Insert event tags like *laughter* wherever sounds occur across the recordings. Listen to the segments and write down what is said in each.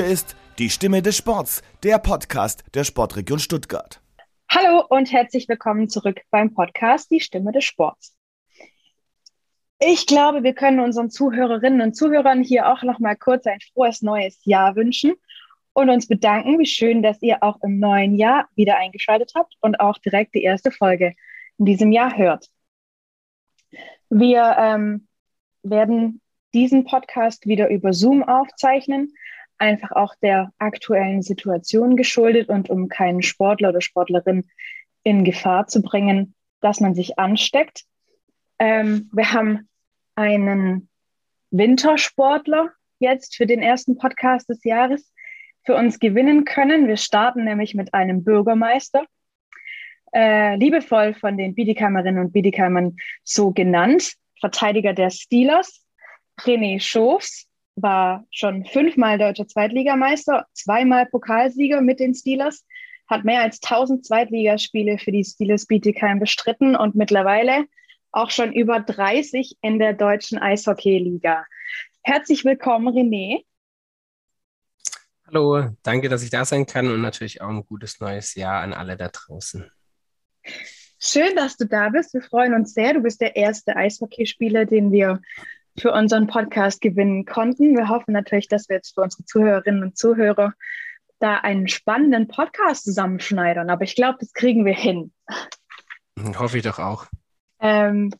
Hier ist die Stimme des Sports, der Podcast der Sportregion Stuttgart. Hallo und herzlich willkommen zurück beim Podcast Die Stimme des Sports. Ich glaube, wir können unseren Zuhörerinnen und Zuhörern hier auch noch mal kurz ein frohes neues Jahr wünschen und uns bedanken, wie schön, dass ihr auch im neuen Jahr wieder eingeschaltet habt und auch direkt die erste Folge in diesem Jahr hört. Wir ähm, werden diesen Podcast wieder über Zoom aufzeichnen, einfach auch der aktuellen Situation geschuldet und um keinen Sportler oder Sportlerin in Gefahr zu bringen, dass man sich ansteckt. Ähm, wir haben einen Wintersportler jetzt für den ersten Podcast des Jahres für uns gewinnen können. Wir starten nämlich mit einem Bürgermeister, äh, liebevoll von den Bietigheimerinnen und Biedigheimen so genannt, Verteidiger der Steelers. René Schofs war schon fünfmal deutscher Zweitligameister, zweimal Pokalsieger mit den Steelers, hat mehr als 1000 Zweitligaspiele für die Steelers Bietigheim bestritten und mittlerweile auch schon über 30 in der deutschen Eishockeyliga. Herzlich willkommen, René. Hallo, danke, dass ich da sein kann und natürlich auch ein gutes neues Jahr an alle da draußen. Schön, dass du da bist. Wir freuen uns sehr. Du bist der erste Eishockeyspieler, den wir für unseren Podcast gewinnen konnten. Wir hoffen natürlich, dass wir jetzt für unsere Zuhörerinnen und Zuhörer da einen spannenden Podcast zusammenschneidern. Aber ich glaube, das kriegen wir hin. Hoffe ich doch auch. Ähm,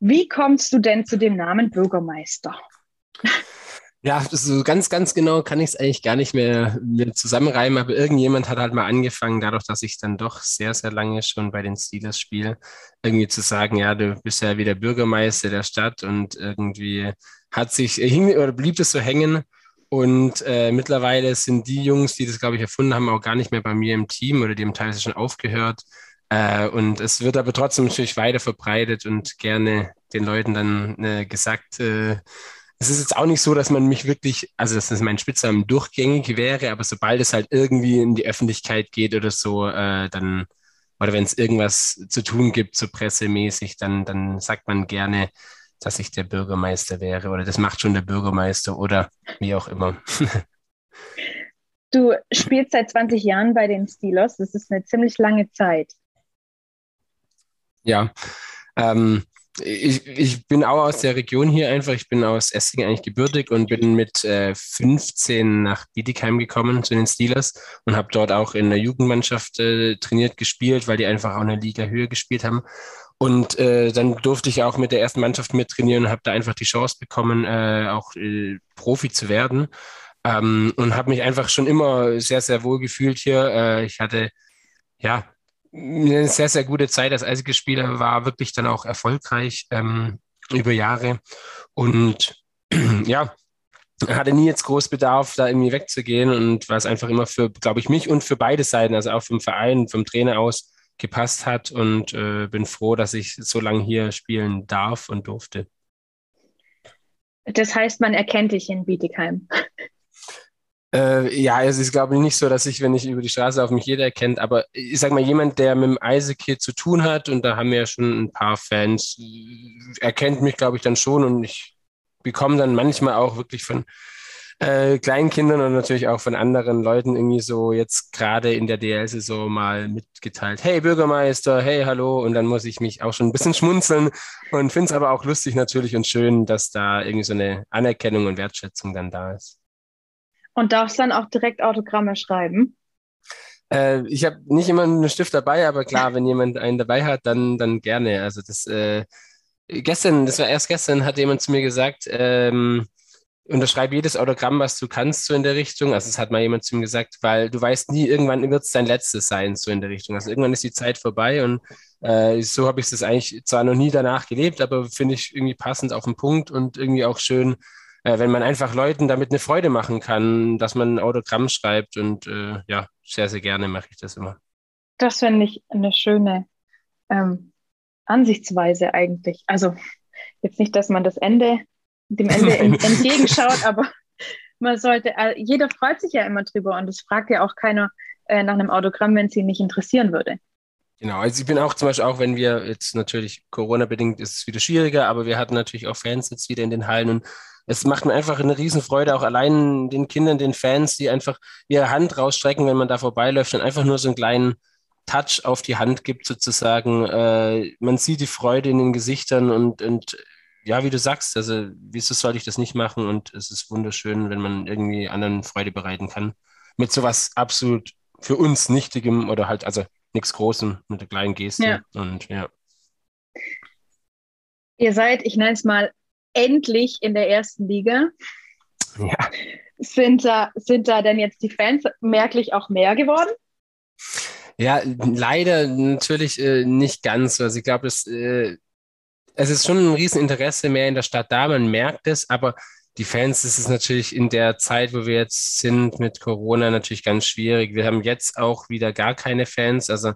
wie kommst du denn zu dem Namen Bürgermeister? Ja, so ganz, ganz genau kann ich es eigentlich gar nicht mehr, mehr zusammenreimen, aber irgendjemand hat halt mal angefangen, dadurch, dass ich dann doch sehr, sehr lange schon bei den Steelers spiele, irgendwie zu sagen, ja, du bist ja wieder Bürgermeister der Stadt und irgendwie hat sich, äh, hing, oder blieb es so hängen. Und äh, mittlerweile sind die Jungs, die das, glaube ich, erfunden haben, auch gar nicht mehr bei mir im Team oder die haben teilweise schon aufgehört. Äh, und es wird aber trotzdem natürlich weiter verbreitet und gerne den Leuten dann äh, gesagt, äh, es ist jetzt auch nicht so, dass man mich wirklich, also dass das mein Spitznamen durchgängig wäre, aber sobald es halt irgendwie in die Öffentlichkeit geht oder so, äh, dann, oder wenn es irgendwas zu tun gibt, so pressemäßig, dann, dann sagt man gerne, dass ich der Bürgermeister wäre oder das macht schon der Bürgermeister oder wie auch immer. Du spielst seit 20 Jahren bei den Steelers, das ist eine ziemlich lange Zeit. Ja, ähm, ich, ich bin auch aus der Region hier einfach. Ich bin aus Essingen eigentlich gebürtig und bin mit äh, 15 nach Bietigheim gekommen zu den Steelers und habe dort auch in der Jugendmannschaft äh, trainiert, gespielt, weil die einfach auch in der Liga höher gespielt haben. Und äh, dann durfte ich auch mit der ersten Mannschaft mit trainieren und habe da einfach die Chance bekommen, äh, auch äh, Profi zu werden. Ähm, und habe mich einfach schon immer sehr, sehr wohl gefühlt hier. Äh, ich hatte ja eine sehr, sehr gute Zeit als Eishockeyspieler, war wirklich dann auch erfolgreich ähm, über Jahre und *clears throat* ja, hatte nie jetzt groß Bedarf, da irgendwie wegzugehen und was einfach immer für, glaube ich, mich und für beide Seiten, also auch vom Verein, vom Trainer aus gepasst hat und äh, bin froh, dass ich so lange hier spielen darf und durfte. Das heißt, man erkennt dich in Bietigheim. Äh, ja, es ist, glaube ich, nicht so, dass ich, wenn ich über die Straße auf mich jeder erkennt, aber ich sag mal, jemand, der mit dem Eishockey zu tun hat, und da haben wir ja schon ein paar Fans, erkennt mich, glaube ich, dann schon und ich bekomme dann manchmal auch wirklich von äh, Kleinkindern und natürlich auch von anderen Leuten irgendwie so jetzt gerade in der DL-Saison mal mitgeteilt, hey Bürgermeister, hey, hallo, und dann muss ich mich auch schon ein bisschen schmunzeln und finde es aber auch lustig natürlich und schön, dass da irgendwie so eine Anerkennung und Wertschätzung dann da ist. Und darfst dann auch direkt Autogramme schreiben? Äh, ich habe nicht immer einen Stift dabei, aber klar, *laughs* wenn jemand einen dabei hat, dann, dann gerne. Also das äh, gestern, das war erst gestern, hat jemand zu mir gesagt, ähm, unterschreibe jedes Autogramm, was du kannst, so in der Richtung. Also es hat mal jemand zu mir gesagt, weil du weißt nie, irgendwann wird es dein letztes sein, so in der Richtung. Also irgendwann ist die Zeit vorbei und äh, so habe ich es eigentlich zwar noch nie danach gelebt, aber finde ich irgendwie passend auf den Punkt und irgendwie auch schön, äh, wenn man einfach Leuten damit eine Freude machen kann, dass man ein Autogramm schreibt und äh, ja, sehr, sehr gerne mache ich das immer. Das finde ich eine schöne ähm, Ansichtsweise eigentlich. Also jetzt nicht, dass man das Ende, dem Ende *laughs* entgegenschaut, aber man sollte, äh, jeder freut sich ja immer drüber und es fragt ja auch keiner äh, nach einem Autogramm, wenn es ihn nicht interessieren würde. Genau, also ich bin auch zum Beispiel auch, wenn wir jetzt natürlich Corona-bedingt ist es wieder schwieriger, aber wir hatten natürlich auch Fans jetzt wieder in den Hallen und es macht mir einfach eine Riesenfreude, auch allein den Kindern, den Fans, die einfach ihre Hand rausstrecken, wenn man da vorbeiläuft und einfach nur so einen kleinen Touch auf die Hand gibt, sozusagen. Äh, man sieht die Freude in den Gesichtern und, und ja, wie du sagst, also wieso sollte ich das nicht machen? Und es ist wunderschön, wenn man irgendwie anderen Freude bereiten kann. Mit sowas absolut für uns Nichtigem oder halt, also nichts Großem mit der kleinen Geste. Ja. Und ja. Ihr seid, ich nenne es mal, endlich in der ersten Liga. Ja. Sind da, sind da denn jetzt die Fans merklich auch mehr geworden? Ja, leider natürlich äh, nicht ganz. Also ich glaube, es, äh, es ist schon ein Rieseninteresse mehr in der Stadt da, man merkt es, aber die Fans, das ist natürlich in der Zeit, wo wir jetzt sind mit Corona, natürlich ganz schwierig. Wir haben jetzt auch wieder gar keine Fans. Also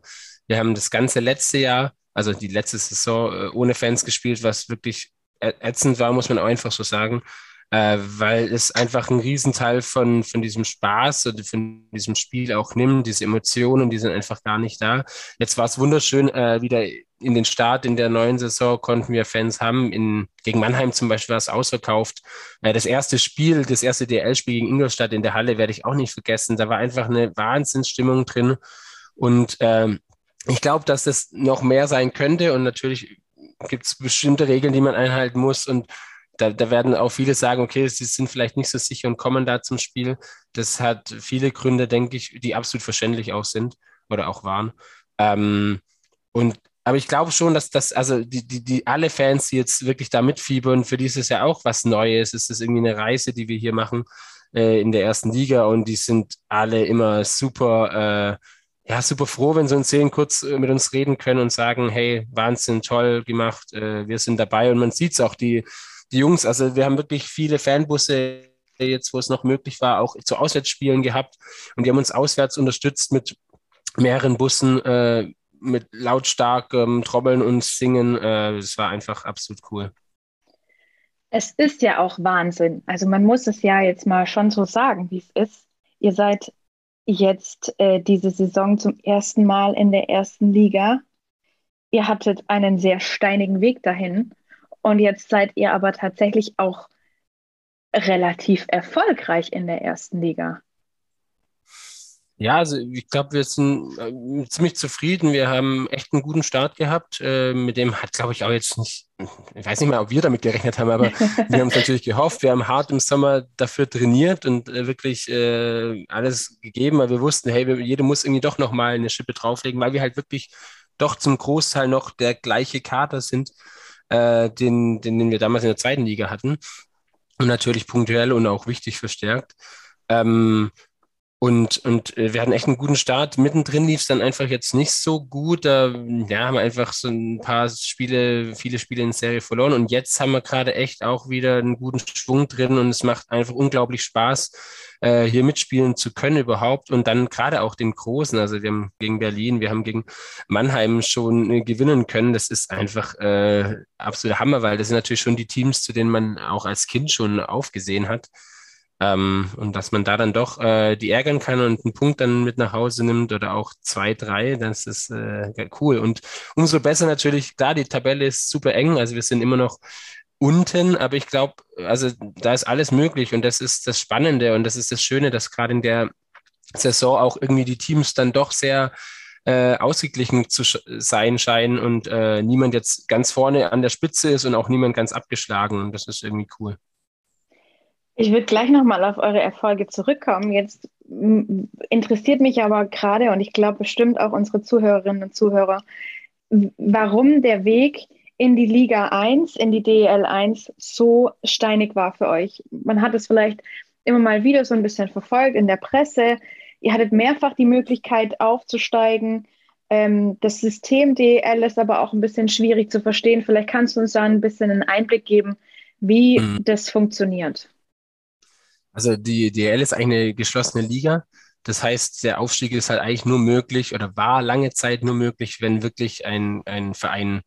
wir haben das ganze letzte Jahr, also die letzte Saison äh, ohne Fans gespielt, was wirklich ätzend war, muss man auch einfach so sagen äh, weil es einfach ein Riesenteil von, von diesem Spaß oder von diesem Spiel auch nimmt. Diese Emotionen, die sind einfach gar nicht da. Jetzt war es wunderschön, äh, wieder in den Start in der neuen Saison konnten wir Fans haben. In, gegen Mannheim zum Beispiel war es ausverkauft. Äh, das erste Spiel, das erste DL-Spiel gegen Ingolstadt in der Halle werde ich auch nicht vergessen. Da war einfach eine Wahnsinnsstimmung drin. Und ähm, ich glaube, dass das noch mehr sein könnte. Und natürlich gibt es bestimmte Regeln, die man einhalten muss. Und da, da werden auch viele sagen, okay, sie sind vielleicht nicht so sicher und kommen da zum Spiel. Das hat viele Gründe, denke ich, die absolut verständlich auch sind oder auch waren. Ähm, und aber ich glaube schon, dass das, also die, die, die alle Fans, die jetzt wirklich da mitfiebern, für die ist es ja auch was Neues. Es ist irgendwie eine Reise, die wir hier machen äh, in der ersten Liga und die sind alle immer super, äh, ja, super froh, wenn sie uns sehen, kurz äh, mit uns reden können und sagen, hey, Wahnsinn, toll gemacht, äh, wir sind dabei und man sieht es auch, die, die Jungs, also wir haben wirklich viele Fanbusse jetzt, wo es noch möglich war, auch zu Auswärtsspielen gehabt. Und die haben uns auswärts unterstützt mit mehreren Bussen, äh, mit lautstarkem Trommeln und Singen. Das war einfach absolut cool. Es ist ja auch Wahnsinn. Also man muss es ja jetzt mal schon so sagen, wie es ist. Ihr seid jetzt äh, diese Saison zum ersten Mal in der ersten Liga. Ihr hattet einen sehr steinigen Weg dahin. Und jetzt seid ihr aber tatsächlich auch relativ erfolgreich in der ersten Liga. Ja, also ich glaube, wir sind äh, ziemlich zufrieden. Wir haben echt einen guten Start gehabt. Äh, mit dem hat, glaube ich, auch jetzt nicht, ich weiß nicht mal, ob wir damit gerechnet haben, aber *laughs* wir haben es natürlich gehofft. Wir haben hart im Sommer dafür trainiert und äh, wirklich äh, alles gegeben, weil wir wussten, hey, wir, jeder muss irgendwie doch nochmal eine Schippe drauflegen, weil wir halt wirklich doch zum Großteil noch der gleiche Kader sind äh, den, den, den wir damals in der zweiten Liga hatten. Und natürlich punktuell und auch wichtig verstärkt. Ähm, und, und äh, wir hatten echt einen guten Start. Mittendrin lief es dann einfach jetzt nicht so gut. Da ja, haben wir einfach so ein paar Spiele, viele Spiele in Serie verloren. Und jetzt haben wir gerade echt auch wieder einen guten Schwung drin und es macht einfach unglaublich Spaß, äh, hier mitspielen zu können überhaupt. Und dann gerade auch den Großen. Also wir haben gegen Berlin, wir haben gegen Mannheim schon äh, gewinnen können. Das ist einfach äh, absoluter Hammer, weil das sind natürlich schon die Teams, zu denen man auch als Kind schon aufgesehen hat. Ähm, und dass man da dann doch äh, die ärgern kann und einen Punkt dann mit nach Hause nimmt oder auch zwei, drei, das ist äh, cool. Und umso besser natürlich, klar, die Tabelle ist super eng, also wir sind immer noch unten, aber ich glaube, also da ist alles möglich und das ist das Spannende und das ist das Schöne, dass gerade in der Saison auch irgendwie die Teams dann doch sehr äh, ausgeglichen zu sein scheinen und äh, niemand jetzt ganz vorne an der Spitze ist und auch niemand ganz abgeschlagen und das ist irgendwie cool. Ich würde gleich nochmal auf eure Erfolge zurückkommen. Jetzt interessiert mich aber gerade und ich glaube bestimmt auch unsere Zuhörerinnen und Zuhörer, warum der Weg in die Liga 1, in die DEL 1 so steinig war für euch. Man hat es vielleicht immer mal wieder so ein bisschen verfolgt in der Presse. Ihr hattet mehrfach die Möglichkeit aufzusteigen. Ähm, das System DEL ist aber auch ein bisschen schwierig zu verstehen. Vielleicht kannst du uns da ein bisschen einen Einblick geben, wie mhm. das funktioniert. Also die DL ist eigentlich eine geschlossene Liga. Das heißt, der Aufstieg ist halt eigentlich nur möglich oder war lange Zeit nur möglich, wenn wirklich ein, ein Verein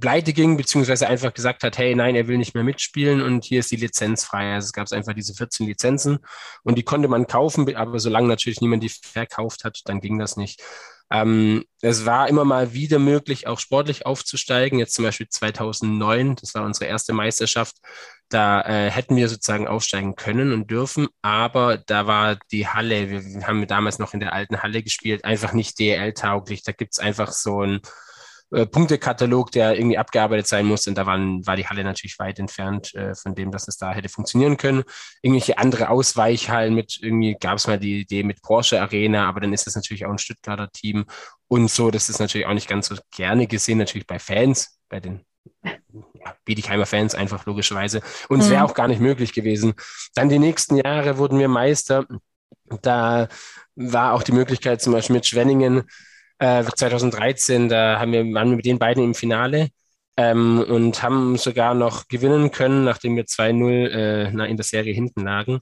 pleite ging, beziehungsweise einfach gesagt hat, hey, nein, er will nicht mehr mitspielen und hier ist die Lizenz frei. Also es gab einfach diese 14 Lizenzen und die konnte man kaufen, aber solange natürlich niemand die verkauft hat, dann ging das nicht. Ähm, es war immer mal wieder möglich, auch sportlich aufzusteigen. Jetzt zum Beispiel 2009, das war unsere erste Meisterschaft. Da äh, hätten wir sozusagen aufsteigen können und dürfen, aber da war die Halle, wir haben damals noch in der alten Halle gespielt, einfach nicht DL-tauglich. Da gibt es einfach so ein äh, Punktekatalog, der irgendwie abgearbeitet sein muss. Und da waren, war die Halle natürlich weit entfernt äh, von dem, dass es da hätte funktionieren können. Irgendwelche andere Ausweichhallen mit, irgendwie gab es mal die Idee mit Porsche Arena, aber dann ist das natürlich auch ein Stuttgarter Team und so. Das ist natürlich auch nicht ganz so gerne gesehen, natürlich bei Fans, bei den ja, Biedigheimer Fans einfach logischerweise. Und es wäre mhm. auch gar nicht möglich gewesen. Dann die nächsten Jahre wurden wir Meister. Da war auch die Möglichkeit, zum Beispiel mit Schwenningen äh, 2013, da haben wir, waren wir mit den beiden im Finale ähm, und haben sogar noch gewinnen können, nachdem wir 2-0 äh, in der Serie hinten lagen.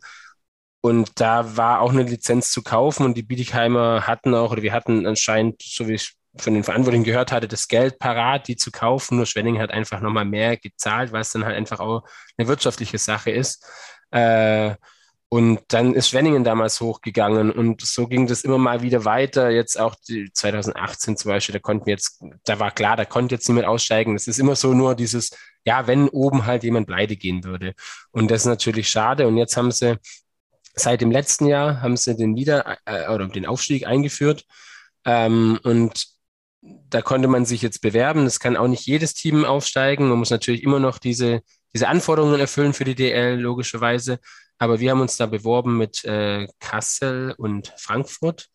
Und da war auch eine Lizenz zu kaufen und die Biedigheimer hatten auch, oder wir hatten anscheinend, so wie ich von den Verantwortlichen gehört hatte, das Geld parat, die zu kaufen. Nur Schwenning hat einfach nochmal mehr gezahlt, es dann halt einfach auch eine wirtschaftliche Sache ist. Äh, und dann ist Schwenningen damals hochgegangen und so ging das immer mal wieder weiter. Jetzt auch 2018 zum Beispiel, da konnten jetzt, da war klar, da konnte jetzt niemand aussteigen. Das ist immer so nur dieses, ja, wenn oben halt jemand pleite gehen würde. Und das ist natürlich schade. Und jetzt haben sie seit dem letzten Jahr haben sie den wieder äh, oder den Aufstieg eingeführt. Ähm, und da konnte man sich jetzt bewerben. Das kann auch nicht jedes Team aufsteigen. Man muss natürlich immer noch diese, diese Anforderungen erfüllen für die DL, logischerweise. Aber wir haben uns da beworben mit äh, Kassel und Frankfurt.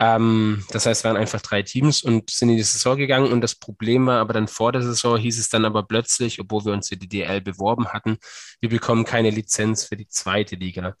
Ähm, das heißt, waren einfach drei Teams und sind in die Saison gegangen. Und das Problem war aber dann vor der Saison, hieß es dann aber plötzlich, obwohl wir uns für die DL beworben hatten, wir bekommen keine Lizenz für die zweite Liga.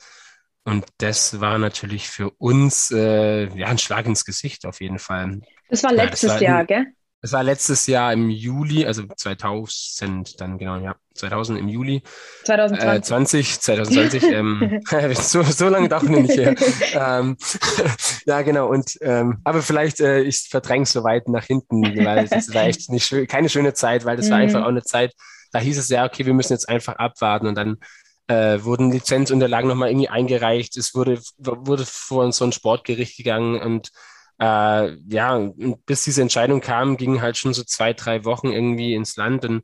Und das war natürlich für uns äh, ja, ein Schlag ins Gesicht auf jeden Fall. Das war letztes ja, das war Jahr, gell? Es war letztes Jahr im Juli, also 2000 dann genau, ja, 2000 im Juli. 2020. Äh, 20, 2020, ähm, *laughs* *laughs* so, so lange darf man nicht her. ähm, *laughs* ja, genau, und ähm, aber vielleicht, äh, ich verdränge es so weit nach hinten, weil es war echt nicht schön, keine schöne Zeit, weil das mhm. war einfach auch eine Zeit, da hieß es ja, okay, wir müssen jetzt einfach abwarten und dann äh, wurden Lizenzunterlagen nochmal irgendwie eingereicht, es wurde, wurde vor so ein Sportgericht gegangen und äh, ja, bis diese Entscheidung kam, ging halt schon so zwei, drei Wochen irgendwie ins Land. Und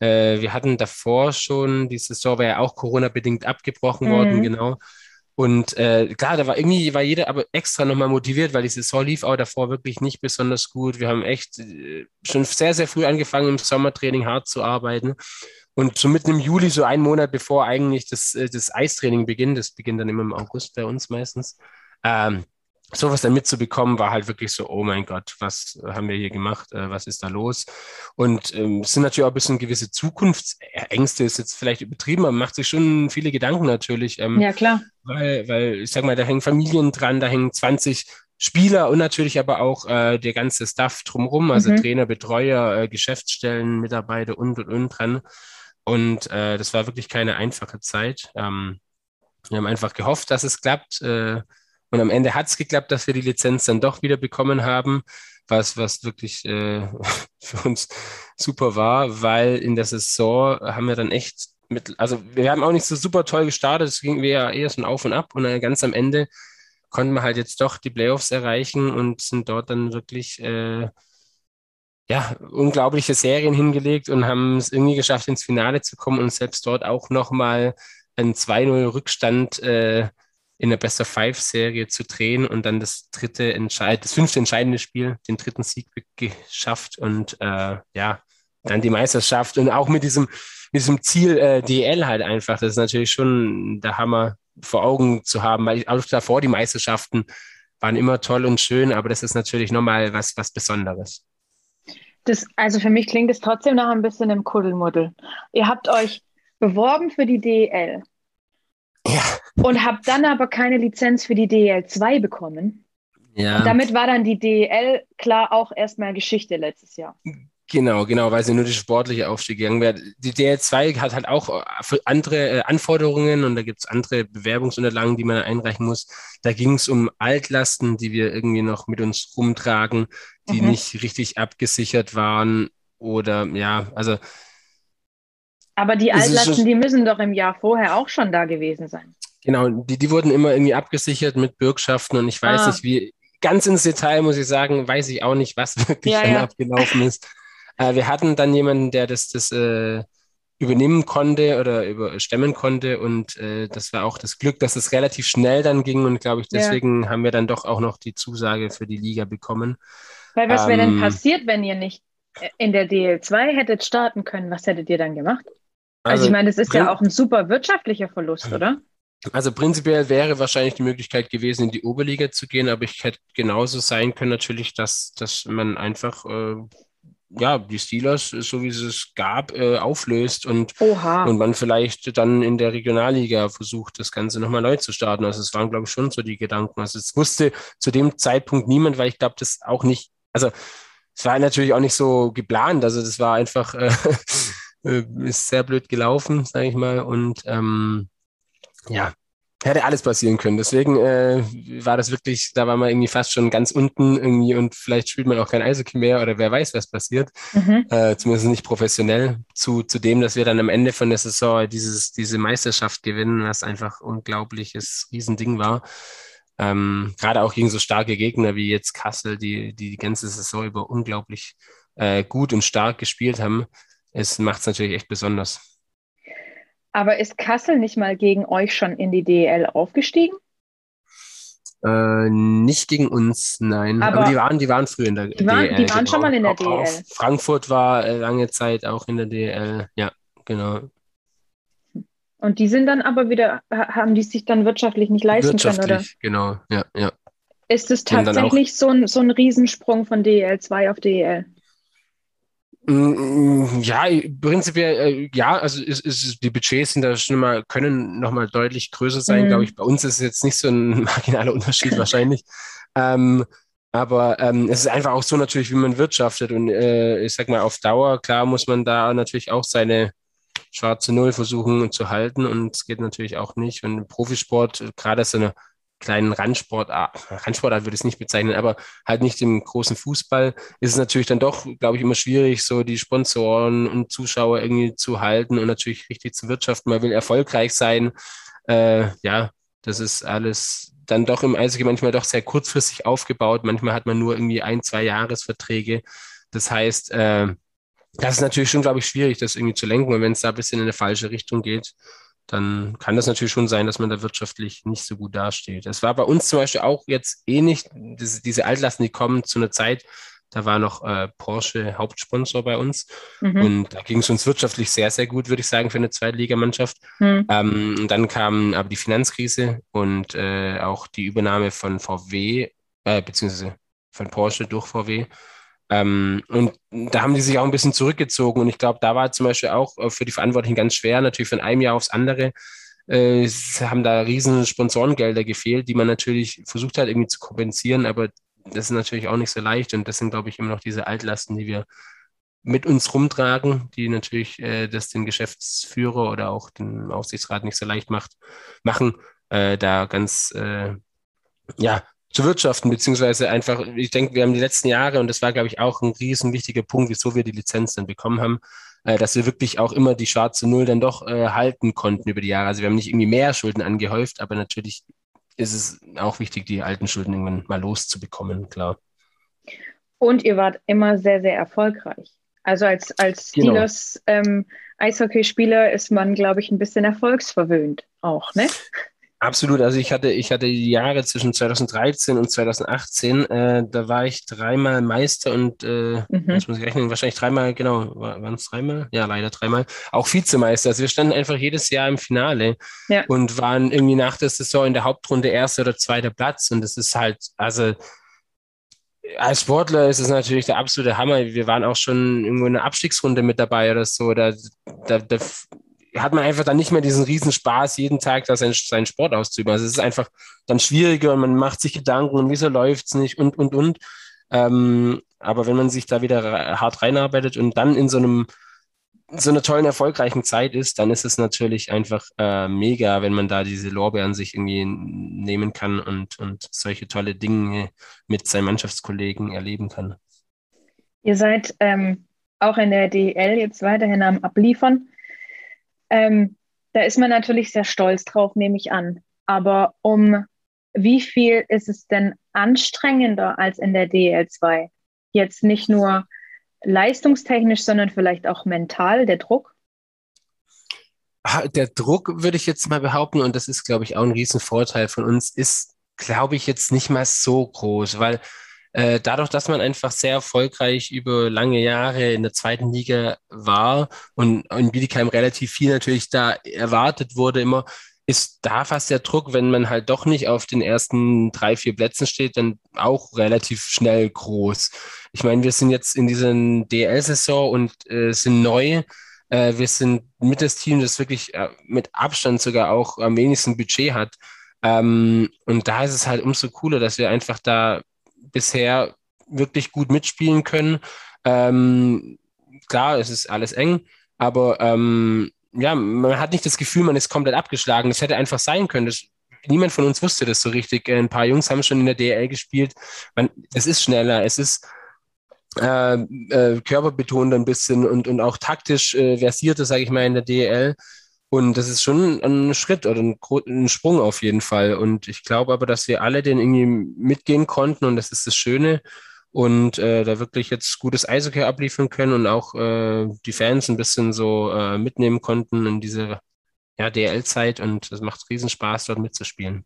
äh, wir hatten davor schon, die Saison war ja auch Corona-bedingt abgebrochen mhm. worden, genau. Und äh, klar, da war irgendwie, war jeder aber extra nochmal motiviert, weil die Saison lief auch davor wirklich nicht besonders gut. Wir haben echt äh, schon sehr, sehr früh angefangen, im Sommertraining hart zu arbeiten. Und so mitten im Juli, so einen Monat bevor eigentlich das, äh, das Eistraining beginnt, das beginnt dann immer im August bei uns meistens, ähm, sowas dann mitzubekommen, war halt wirklich so, oh mein Gott, was haben wir hier gemacht, äh, was ist da los? Und ähm, es sind natürlich auch ein bisschen gewisse Zukunftsängste, ist jetzt vielleicht übertrieben, aber man macht sich schon viele Gedanken natürlich. Ähm, ja, klar. Weil, weil, ich sag mal, da hängen Familien dran, da hängen 20 Spieler und natürlich aber auch äh, der ganze Staff drumherum, also mhm. Trainer, Betreuer, äh, Geschäftsstellen, Mitarbeiter und und und dran. Und äh, das war wirklich keine einfache Zeit. Ähm, wir haben einfach gehofft, dass es klappt. Äh, und am Ende hat es geklappt, dass wir die Lizenz dann doch wieder bekommen haben, was, was wirklich äh, *laughs* für uns super war, weil in der Saison haben wir dann echt mit, also wir haben auch nicht so super toll gestartet, es ging ja eher so Auf und Ab und dann ganz am Ende konnten wir halt jetzt doch die Playoffs erreichen und sind dort dann wirklich äh, ja, unglaubliche Serien hingelegt und haben es irgendwie geschafft, ins Finale zu kommen und selbst dort auch nochmal einen 2-0 Rückstand äh, in der Best of Five Serie zu drehen und dann das dritte entscheid das fünfte entscheidende Spiel, den dritten Sieg geschafft und äh, ja, dann die Meisterschaft und auch mit diesem, mit diesem Ziel äh, DL halt einfach. Das ist natürlich schon der Hammer vor Augen zu haben, weil auch davor die Meisterschaften waren immer toll und schön, aber das ist natürlich nochmal was, was Besonderes. Das, also für mich klingt es trotzdem noch ein bisschen im Kuddelmuddel. Ihr habt euch beworben für die DEL. Ja. Und habe dann aber keine Lizenz für die DEL 2 bekommen. Ja. Und damit war dann die DEL klar auch erstmal Geschichte letztes Jahr. Genau, genau, weil sie nur die sportliche Aufstieg gegangen wäre. Die DEL 2 hat halt auch andere äh, Anforderungen und da gibt es andere Bewerbungsunterlagen, die man einreichen muss. Da ging es um Altlasten, die wir irgendwie noch mit uns rumtragen, die mhm. nicht richtig abgesichert waren oder ja, also aber die Altlasten, die müssen doch im Jahr vorher auch schon da gewesen sein. Genau, die, die wurden immer irgendwie abgesichert mit Bürgschaften und ich weiß ah. nicht, wie ganz ins Detail, muss ich sagen, weiß ich auch nicht, was *laughs* wirklich ja, dann ja. abgelaufen ist. Äh, wir hatten dann jemanden, der das, das äh, übernehmen konnte oder überstemmen konnte. Und äh, das war auch das Glück, dass es relativ schnell dann ging. Und glaube ich, deswegen ja. haben wir dann doch auch noch die Zusage für die Liga bekommen. Weil was ähm, wäre denn passiert, wenn ihr nicht in der DL2 hättet starten können? Was hättet ihr dann gemacht? Also, also ich meine, das ist ja auch ein super wirtschaftlicher Verlust, oder? Also prinzipiell wäre wahrscheinlich die Möglichkeit gewesen, in die Oberliga zu gehen, aber ich hätte genauso sein können natürlich, dass, dass man einfach äh, ja, die Steelers, so wie es es gab, äh, auflöst und, und man vielleicht dann in der Regionalliga versucht, das Ganze nochmal neu zu starten. Also es waren, glaube ich, schon so die Gedanken. Also es wusste zu dem Zeitpunkt niemand, weil ich glaube, das auch nicht, also es war natürlich auch nicht so geplant. Also das war einfach, äh, äh ist sehr blöd gelaufen, sage ich mal. Und ähm, ja, hätte alles passieren können. Deswegen äh, war das wirklich, da war man irgendwie fast schon ganz unten irgendwie und vielleicht spielt man auch kein Eishockey mehr oder wer weiß, was passiert. Mhm. Äh, zumindest nicht professionell. Zu, zu dem, dass wir dann am Ende von der Saison dieses, diese Meisterschaft gewinnen, was einfach unglaubliches Riesending war. Ähm, Gerade auch gegen so starke Gegner wie jetzt Kassel, die die, die ganze Saison über unglaublich äh, gut und stark gespielt haben. Es macht es natürlich echt besonders. Aber ist Kassel nicht mal gegen euch schon in die DEL aufgestiegen? Äh, nicht gegen uns, nein. Aber, Aber, die waren, die waren früher in der die waren, DEL. Die waren genau. schon mal in der DEL. Frankfurt war äh, lange Zeit auch in der DEL. Ja, genau. Und die sind dann aber wieder, haben die sich dann wirtschaftlich nicht leisten wirtschaftlich, können, oder? Genau, ja, ja. Ist es tatsächlich so ein, so ein Riesensprung von DEL 2 auf DEL? Mm, ja, prinzipiell, äh, ja, also ist, ist, die Budgets sind da schon mal, können nochmal deutlich größer sein, mhm. glaube ich. Bei uns ist es jetzt nicht so ein *laughs* marginaler Unterschied wahrscheinlich. Ähm, aber ähm, es ist einfach auch so natürlich, wie man wirtschaftet. Und äh, ich sag mal, auf Dauer, klar, muss man da natürlich auch seine schwarze Null versuchen zu halten. Und es geht natürlich auch nicht. Und Profisport, gerade so eine kleinen Randsportart, Randsportart würde ich es nicht bezeichnen, aber halt nicht im großen Fußball, ist es natürlich dann doch, glaube ich, immer schwierig, so die Sponsoren und Zuschauer irgendwie zu halten und natürlich richtig zu wirtschaften. Man will erfolgreich sein. Äh, ja, das ist alles dann doch im Eishockey manchmal doch sehr kurzfristig aufgebaut. Manchmal hat man nur irgendwie ein, zwei Jahresverträge. Das heißt, äh, das ist natürlich schon, glaube ich, schwierig, das irgendwie zu lenken. Und wenn es da ein bisschen in eine falsche Richtung geht, dann kann das natürlich schon sein, dass man da wirtschaftlich nicht so gut dasteht. Es war bei uns zum Beispiel auch jetzt eh nicht, diese, diese Altlasten, die kommen zu einer Zeit, da war noch äh, Porsche Hauptsponsor bei uns. Mhm. Und da ging es uns wirtschaftlich sehr, sehr gut, würde ich sagen, für eine Zweitligamannschaft. Mhm. Ähm, und dann kam aber die Finanzkrise und äh, auch die Übernahme von VW, äh, beziehungsweise von Porsche durch VW. Ähm, und da haben die sich auch ein bisschen zurückgezogen. Und ich glaube, da war zum Beispiel auch äh, für die Verantwortlichen ganz schwer, natürlich von einem Jahr aufs andere. Äh, haben da riesen Sponsorengelder gefehlt, die man natürlich versucht hat, irgendwie zu kompensieren, aber das ist natürlich auch nicht so leicht. Und das sind, glaube ich, immer noch diese Altlasten, die wir mit uns rumtragen, die natürlich äh, das den Geschäftsführer oder auch den Aufsichtsrat nicht so leicht macht, machen, äh, da ganz äh, ja, zu wirtschaften, beziehungsweise einfach, ich denke, wir haben die letzten Jahre, und das war, glaube ich, auch ein riesen wichtiger Punkt, wieso wir die Lizenz dann bekommen haben, äh, dass wir wirklich auch immer die schwarze Null dann doch äh, halten konnten über die Jahre. Also wir haben nicht irgendwie mehr Schulden angehäuft, aber natürlich ist es auch wichtig, die alten Schulden irgendwann mal loszubekommen, klar. Und ihr wart immer sehr, sehr erfolgreich. Also als, als genau. Steelers ähm, Eishockeyspieler ist man, glaube ich, ein bisschen erfolgsverwöhnt auch, ne? Absolut. Also ich hatte, ich hatte die Jahre zwischen 2013 und 2018, äh, da war ich dreimal Meister und äh, mhm. jetzt muss ich rechnen, wahrscheinlich dreimal, genau, waren es dreimal? Ja, leider dreimal. Auch Vizemeister. Also wir standen einfach jedes Jahr im Finale ja. und waren irgendwie nach der Saison in der Hauptrunde erster oder zweiter Platz. Und das ist halt, also als Sportler ist es natürlich der absolute Hammer. Wir waren auch schon irgendwo in einer Abstiegsrunde mit dabei oder so. Da, da, da hat man einfach dann nicht mehr diesen riesen Spaß, jeden Tag da seinen, seinen Sport auszuüben. Also es ist einfach dann schwieriger und man macht sich Gedanken und wieso läuft's nicht und, und, und. Ähm, aber wenn man sich da wieder hart reinarbeitet und dann in so einem so einer tollen, erfolgreichen Zeit ist, dann ist es natürlich einfach äh, mega, wenn man da diese Lorbeeren sich irgendwie nehmen kann und, und solche tolle Dinge mit seinen Mannschaftskollegen erleben kann. Ihr seid ähm, auch in der DL jetzt weiterhin am Abliefern. Ähm, da ist man natürlich sehr stolz drauf, nehme ich an. Aber um wie viel ist es denn anstrengender als in der DL2? Jetzt nicht nur leistungstechnisch, sondern vielleicht auch mental, der Druck? Der Druck, würde ich jetzt mal behaupten, und das ist, glaube ich, auch ein Riesenvorteil von uns, ist, glaube ich, jetzt nicht mal so groß, weil äh, dadurch, dass man einfach sehr erfolgreich über lange Jahre in der zweiten Liga war und in Bietigheim relativ viel natürlich da erwartet wurde, immer ist da fast der Druck, wenn man halt doch nicht auf den ersten drei, vier Plätzen steht, dann auch relativ schnell groß. Ich meine, wir sind jetzt in dieser DL-Saison und äh, sind neu. Äh, wir sind mit das Team, das wirklich äh, mit Abstand sogar auch am wenigsten Budget hat. Ähm, und da ist es halt umso cooler, dass wir einfach da bisher wirklich gut mitspielen können. Ähm, klar, es ist alles eng, aber ähm, ja, man hat nicht das Gefühl, man ist komplett abgeschlagen. Das hätte einfach sein können. Das, niemand von uns wusste das so richtig. Ein paar Jungs haben schon in der DL gespielt. Man, es ist schneller, es ist äh, äh, körperbetont ein bisschen und, und auch taktisch äh, versierter, sage ich mal, in der DL. Und das ist schon ein Schritt oder ein, ein, Sprung auf jeden Fall. Und ich glaube aber, dass wir alle den irgendwie mitgehen konnten und das ist das Schöne. Und äh, da wirklich jetzt gutes Eishockey abliefern können und auch äh, die Fans ein bisschen so äh, mitnehmen konnten in diese ja, DL-Zeit. Und es macht riesen Spaß, dort mitzuspielen.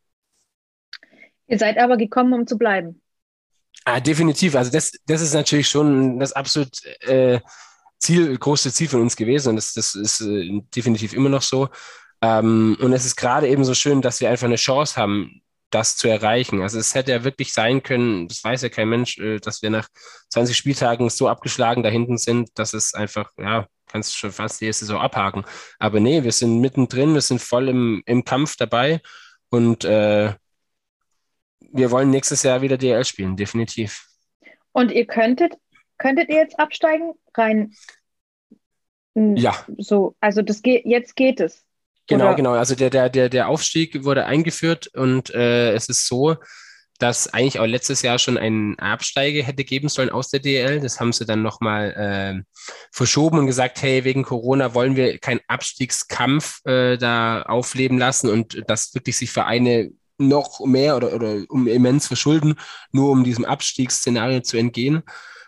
Ihr seid aber gekommen, um zu bleiben. Ah, definitiv. Also das, das ist natürlich schon das absolut äh, Ziel, große Ziel von uns gewesen und das, das ist äh, definitiv immer noch so. Ähm, und es ist gerade eben so schön, dass wir einfach eine Chance haben, das zu erreichen. Also es hätte ja wirklich sein können, das weiß ja kein Mensch, äh, dass wir nach 20 Spieltagen so abgeschlagen da hinten sind, dass es einfach, ja, kannst schon fast die erste so abhaken. Aber nee, wir sind mittendrin, wir sind voll im, im Kampf dabei und äh, wir wollen nächstes Jahr wieder DL spielen, definitiv. Und ihr könntet Könntet ihr jetzt absteigen? Rein. Ja. So, also das geht, jetzt geht es. Genau, oder? genau. Also der, der, der, der Aufstieg wurde eingeführt und äh, es ist so, dass eigentlich auch letztes Jahr schon ein Absteiger hätte geben sollen aus der DL. Das haben sie dann nochmal äh, verschoben und gesagt, hey, wegen Corona wollen wir keinen Abstiegskampf äh, da aufleben lassen und dass wirklich sich Vereine noch mehr oder, oder um immens verschulden, nur um diesem Abstiegsszenario zu entgehen.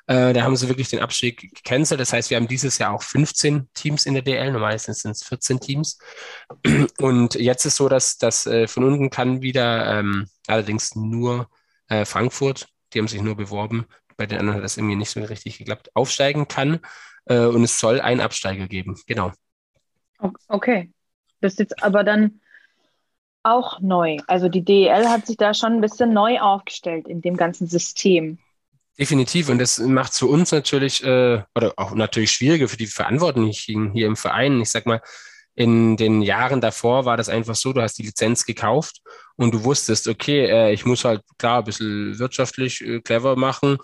Äh, da haben sie wirklich den Abstieg gecancelt. Das heißt, wir haben dieses Jahr auch 15 Teams in der DL. Normalerweise sind es 14 Teams. *clears throat* Und jetzt ist so, dass das äh, von unten kann wieder ähm, allerdings nur äh, Frankfurt, die haben sich nur beworben. Bei den anderen hat das irgendwie nicht so richtig geklappt, aufsteigen kann. Äh, und es soll einen Absteiger geben. Genau. Okay. Das ist jetzt aber dann auch neu. Also die DEL hat sich da schon ein bisschen neu aufgestellt in dem ganzen System. Definitiv. Und das macht es für uns natürlich, äh, oder auch natürlich schwieriger für die Verantwortlichen hier im Verein. Ich sag mal, in den Jahren davor war das einfach so, du hast die Lizenz gekauft und du wusstest, okay, äh, ich muss halt klar ein bisschen wirtschaftlich äh, clever machen,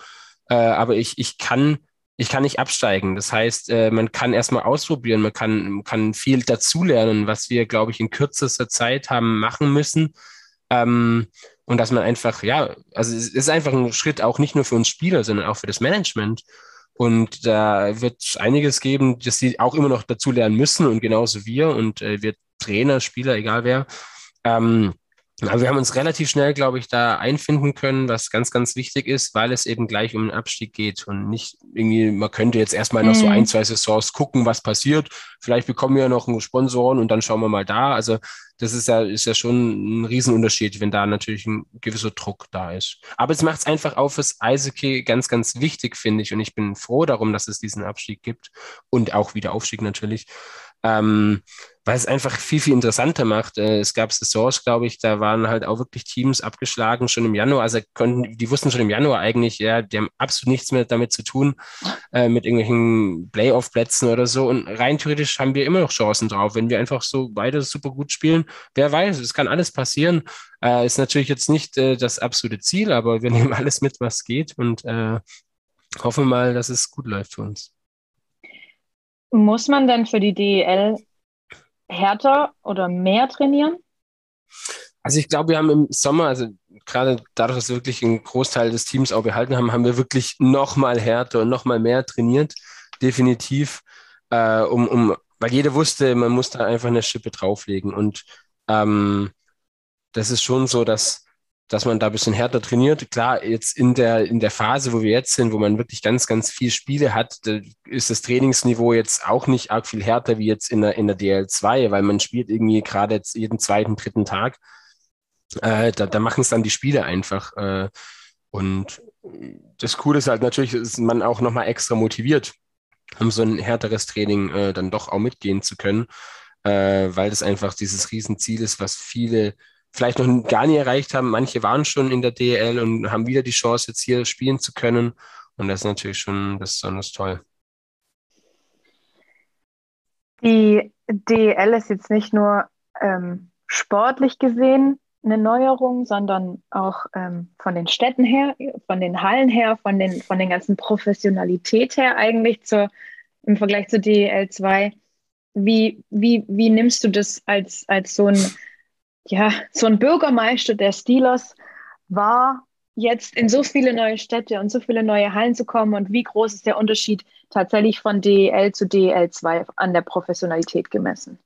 äh, aber ich, ich kann ich kann nicht absteigen. Das heißt, äh, man kann erstmal ausprobieren, man kann, kann viel dazulernen, was wir, glaube ich, in kürzester Zeit haben machen müssen. Ähm, und dass man einfach, ja, also es ist einfach ein Schritt auch nicht nur für uns Spieler, sondern auch für das Management. Und da wird es einiges geben, dass sie auch immer noch dazu lernen müssen und genauso wir und äh, wir Trainer, Spieler, egal wer. Ähm, aber wir haben uns relativ schnell, glaube ich, da einfinden können, was ganz, ganz wichtig ist, weil es eben gleich um den Abstieg geht und nicht irgendwie, man könnte jetzt erstmal noch so mhm. ein, zwei Saisons gucken, was passiert. Vielleicht bekommen wir noch einen Sponsoren und dann schauen wir mal da. Also das ist ja, ist ja schon ein Riesenunterschied, wenn da natürlich ein gewisser Druck da ist. Aber es macht es einfach auch fürs Eishockey ganz, ganz wichtig, finde ich. Und ich bin froh darum, dass es diesen Abstieg gibt und auch wieder Aufstieg natürlich. Ähm, weil es einfach viel, viel interessanter macht. Äh, es gab Saisons, glaube ich, da waren halt auch wirklich Teams abgeschlagen schon im Januar. Also konnten, die wussten schon im Januar eigentlich, ja, die haben absolut nichts mehr damit zu tun, äh, mit irgendwelchen Playoff-Plätzen oder so. Und rein theoretisch haben wir immer noch Chancen drauf, wenn wir einfach so beide super gut spielen. Wer weiß, es kann alles passieren. Äh, ist natürlich jetzt nicht äh, das absolute Ziel, aber wir *laughs* nehmen alles mit, was geht und äh, hoffen mal, dass es gut läuft für uns. Muss man denn für die DEL härter oder mehr trainieren? Also ich glaube, wir haben im Sommer, also gerade dadurch, dass wir wirklich einen Großteil des Teams auch behalten haben, haben wir wirklich noch mal härter und noch mal mehr trainiert, definitiv, äh, um, um, weil jeder wusste, man muss da einfach eine Schippe drauflegen und ähm, das ist schon so, dass dass man da ein bisschen härter trainiert. Klar, jetzt in der, in der Phase, wo wir jetzt sind, wo man wirklich ganz, ganz viel Spiele hat, ist das Trainingsniveau jetzt auch nicht arg viel härter wie jetzt in der, in der DL2, weil man spielt irgendwie gerade jetzt jeden zweiten, dritten Tag. Äh, da, da machen es dann die Spiele einfach. Äh, und das Coole ist halt natürlich, ist man auch nochmal extra motiviert, um so ein härteres Training äh, dann doch auch mitgehen zu können, äh, weil das einfach dieses Riesenziel ist, was viele vielleicht noch gar nie erreicht haben. Manche waren schon in der DL und haben wieder die Chance, jetzt hier spielen zu können. Und das ist natürlich schon besonders toll. Die DL ist jetzt nicht nur ähm, sportlich gesehen eine Neuerung, sondern auch ähm, von den Städten her, von den Hallen her, von den, von den ganzen Professionalität her eigentlich zur, im Vergleich zu DEL 2. Wie, wie, wie nimmst du das als, als so ein, ja, so ein Bürgermeister der Steelers war, jetzt in so viele neue Städte und so viele neue Hallen zu kommen und wie groß ist der Unterschied tatsächlich von DEL zu DEL 2 an der Professionalität gemessen?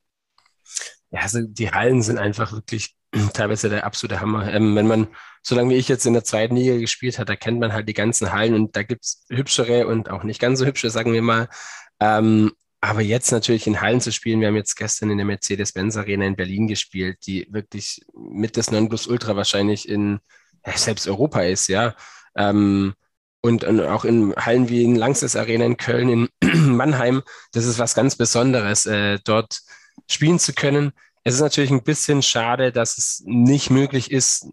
Ja, also die Hallen sind einfach wirklich *clears throat* teilweise der absolute Hammer. Ähm, wenn man, solange wie ich jetzt in der zweiten Liga gespielt hat, da kennt man halt die ganzen Hallen und da gibt's hübschere und auch nicht ganz so hübsche, sagen wir mal. Ähm, aber jetzt natürlich in Hallen zu spielen, wir haben jetzt gestern in der Mercedes-Benz Arena in Berlin gespielt, die wirklich mit des Nonplusultra wahrscheinlich in selbst Europa ist, ja. Ähm, und, und, auch in Hallen wie in Langsess Arena in Köln, in *clears throat* Mannheim, das ist was ganz Besonderes, äh, dort spielen zu können. Es ist natürlich ein bisschen schade, dass es nicht möglich ist,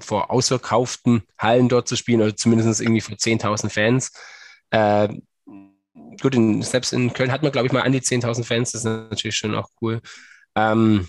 vor ausverkauften Hallen dort zu spielen oder zumindest irgendwie vor 10.000 Fans. Äh, gut, in, selbst in Köln hat man, glaube ich, mal an die 10.000 Fans. Das ist natürlich schon auch cool. Ähm,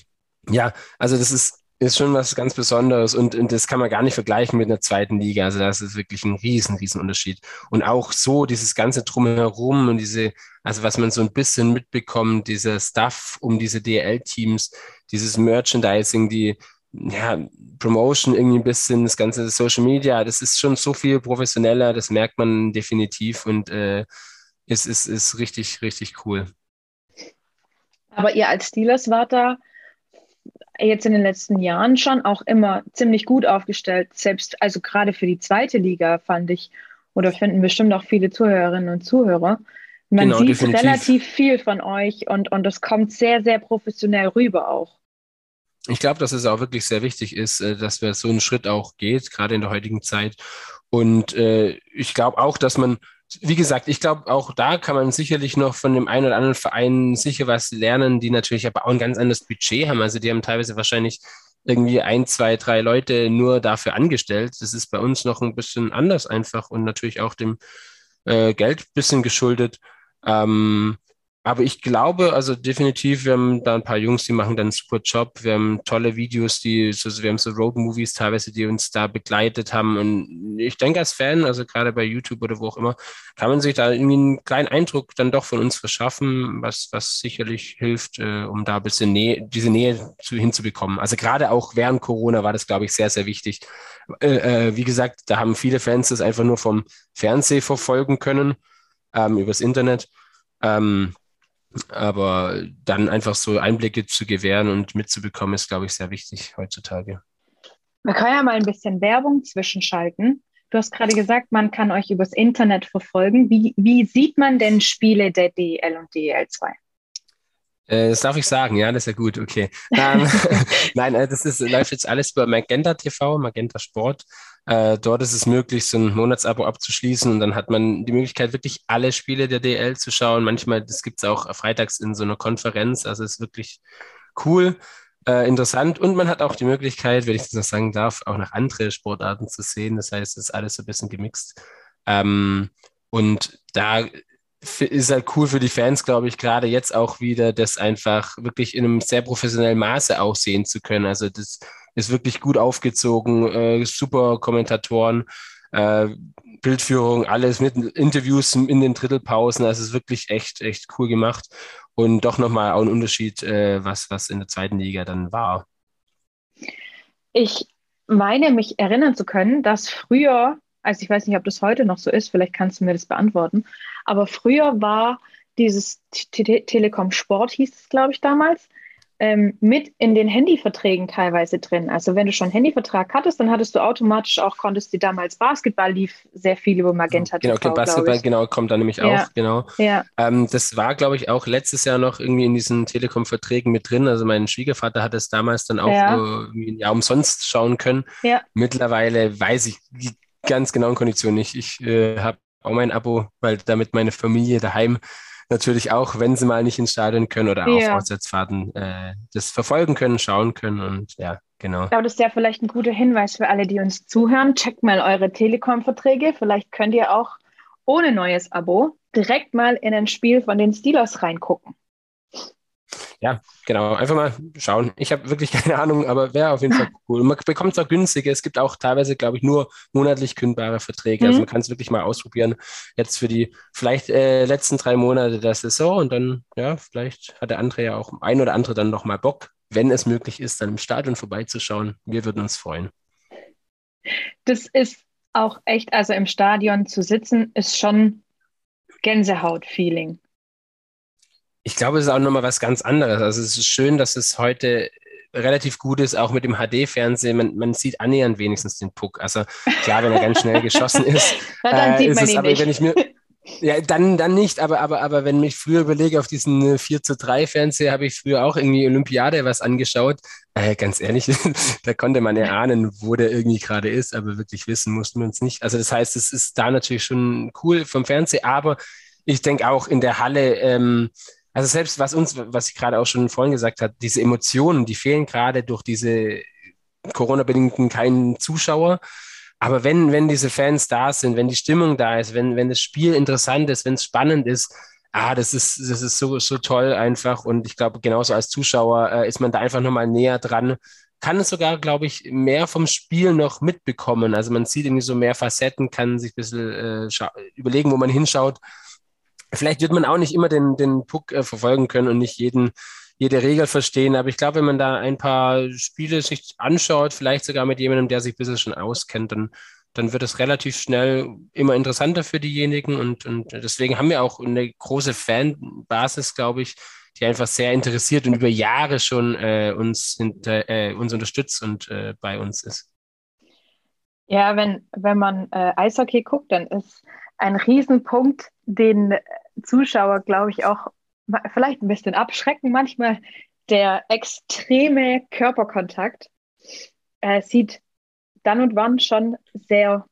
ja, also das ist, ist schon was ganz Besonderes und, und das kann man gar nicht vergleichen mit einer zweiten Liga. Also das ist wirklich ein riesen, riesen Unterschied. Und auch so dieses ganze Drumherum und diese, also was man so ein bisschen mitbekommt, dieser Stuff um diese DL-Teams, dieses Merchandising, die ja, Promotion irgendwie ein bisschen, das ganze Social Media, das ist schon so viel professioneller, das merkt man definitiv und äh, ist, ist, ist richtig, richtig cool. Aber ihr als Steelers wart da jetzt in den letzten Jahren schon auch immer ziemlich gut aufgestellt. Selbst, also gerade für die zweite Liga fand ich, oder finden bestimmt auch viele Zuhörerinnen und Zuhörer. Man genau, sieht definitiv. relativ viel von euch und, und das kommt sehr, sehr professionell rüber auch. Ich glaube, dass es auch wirklich sehr wichtig ist, äh, dass wir so einen Schritt auch geht, gerade in der heutigen Zeit. Und äh, ich glaube auch, dass man wie gesagt, ich glaube, auch da kann man sicherlich noch von dem einen oder anderen Verein sicher was lernen, die natürlich aber auch ein ganz anderes Budget haben. Also die haben teilweise wahrscheinlich irgendwie ein, zwei, drei Leute nur dafür angestellt. Das ist bei uns noch ein bisschen anders einfach und natürlich auch dem äh, Geld bisschen geschuldet. Ähm, aber ich glaube, also definitiv, wir haben da ein paar Jungs, die machen dann einen super Job. Wir haben tolle Videos, die, so, wir haben so Road-Movies teilweise, die uns da begleitet haben. Und ich denke, als Fan, also gerade bei YouTube oder wo auch immer, kann man sich da irgendwie einen kleinen Eindruck dann doch von uns verschaffen, was, was sicherlich hilft, äh, um da ein bisschen Nähe, diese Nähe zu, hinzubekommen. Also gerade auch während Corona war das, glaube ich, sehr, sehr wichtig. Äh, äh, wie gesagt, da haben viele Fans das einfach nur vom Fernseh verfolgen können, ähm, übers Internet. Ähm, aber dann einfach so Einblicke zu gewähren und mitzubekommen, ist, glaube ich, sehr wichtig heutzutage. Man kann ja mal ein bisschen Werbung zwischenschalten. Du hast gerade gesagt, man kann euch übers Internet verfolgen. Wie, wie sieht man denn Spiele der DEL und DEL2? Äh, das darf ich sagen, ja, das ist ja gut, okay. Ähm, *laughs* *laughs* nein, äh, das ist, läuft jetzt alles über Magenta TV, Magenta Sport. Äh, dort ist es möglich, so ein Monatsabo abzuschließen und dann hat man die Möglichkeit, wirklich alle Spiele der DL zu schauen. Manchmal, das gibt es auch freitags in so einer Konferenz, also ist wirklich cool, äh, interessant und man hat auch die Möglichkeit, wenn ich das noch sagen darf, auch noch andere Sportarten zu sehen. Das heißt, es ist alles so ein bisschen gemixt. Ähm, und da ist halt cool für die Fans, glaube ich, gerade jetzt auch wieder, das einfach wirklich in einem sehr professionellen Maße auch sehen zu können. Also das ist wirklich gut aufgezogen, äh, super Kommentatoren, äh, Bildführung, alles mit Interviews in den Drittelpausen. Also es ist wirklich echt, echt cool gemacht. Und doch nochmal auch ein Unterschied, äh, was, was in der zweiten Liga dann war. Ich meine, mich erinnern zu können, dass früher, also ich weiß nicht, ob das heute noch so ist, vielleicht kannst du mir das beantworten, aber früher war dieses Te Telekom Sport, hieß es, glaube ich, damals, ähm, mit in den Handyverträgen teilweise drin. Also wenn du schon einen Handyvertrag hattest, dann hattest du automatisch auch, konntest du damals Basketball lief sehr viel über Magenta genau, TV. Genau, Basketball, genau, kommt da nämlich ja. auch, genau. Ja. Ähm, das war, glaube ich, auch letztes Jahr noch irgendwie in diesen Telekom-Verträgen mit drin. Also mein Schwiegervater hat es damals dann auch ja. äh, ja, umsonst schauen können. Ja. Mittlerweile weiß ich die ganz genauen Konditionen nicht. Ich äh, habe auch mein Abo, weil damit meine Familie daheim natürlich auch, wenn sie mal nicht ins Stadion können oder ja. auf Auswärtsfahrten äh, das verfolgen können, schauen können und ja, genau. Aber das ist ja vielleicht ein guter Hinweis für alle, die uns zuhören. Checkt mal eure Telekom-Verträge. Vielleicht könnt ihr auch ohne neues Abo direkt mal in ein Spiel von den Steelers reingucken. Ja, genau. Einfach mal schauen. Ich habe wirklich *laughs* keine Ahnung, aber wäre auf jeden Fall *laughs* cool. Man bekommt es auch günstiger. Es gibt auch teilweise, glaube ich, nur monatlich kündbare Verträge. Also mhm. Also man kann es wirklich mal ausprobieren. Jetzt für die vielleicht äh, letzten drei Monate der Saison und dann, ja, vielleicht hat der andere ja auch ein oder andere dann nochmal Bock, wenn es möglich ist, dann im Stadion vorbeizuschauen. Wir würden uns freuen. Das ist auch echt, also im Stadion zu sitzen, ist schon Gänsehaut-Feeling ich glaube, es ist auch nochmal was ganz anderes. Also es ist schön, dass es heute relativ gut ist, auch mit dem HD-Fernsehen. Man, man sieht annähernd wenigstens den Puck. Also klar, wenn er ganz schnell *laughs* geschossen ist, ja, äh, ist es, aber wenn ich mir ja, dann, dann nicht, aber, aber, aber wenn ich früher überlege, auf diesen 4 zu 3 Fernseher habe ich früher auch irgendwie Olympiade was angeschaut. Äh, ganz ehrlich, *laughs* da konnte man ja ahnen, wo der irgendwie gerade ist, aber wirklich wissen mussten wir uns nicht. Also das heißt, es ist da natürlich schon cool vom Fernseher, aber ich denke auch in der Halle, ähm, also selbst was uns, was ich gerade auch schon vorhin gesagt habe, diese Emotionen, die fehlen gerade durch diese Corona-bedingten keinen Zuschauer. Aber wenn, wenn diese Fans da sind, wenn die Stimmung da ist, wenn, wenn das Spiel interessant ist, wenn es spannend ist, ah, das ist, das ist so, so toll einfach. Und ich glaube, genauso als Zuschauer äh, ist man da einfach nochmal näher dran. Kann es sogar, glaube ich, mehr vom Spiel noch mitbekommen. Also man sieht irgendwie so mehr Facetten, kann sich ein bisschen äh, überlegen, wo man hinschaut. Vielleicht wird man auch nicht immer den, den Puck äh, verfolgen können und nicht jeden, jede Regel verstehen. Aber ich glaube, wenn man da ein paar Spiele sich anschaut, vielleicht sogar mit jemandem, der sich ein bisschen schon auskennt, dann, dann wird es relativ schnell immer interessanter für diejenigen. Und, und deswegen haben wir auch eine große Fanbasis, glaube ich, die einfach sehr interessiert und über Jahre schon äh, uns, hinter, äh, uns unterstützt und äh, bei uns ist. Ja, wenn, wenn man äh, Eishockey guckt, dann ist ein Riesenpunkt, den Zuschauer, glaube ich, auch vielleicht ein bisschen abschrecken manchmal, der extreme Körperkontakt äh, sieht dann und wann schon sehr,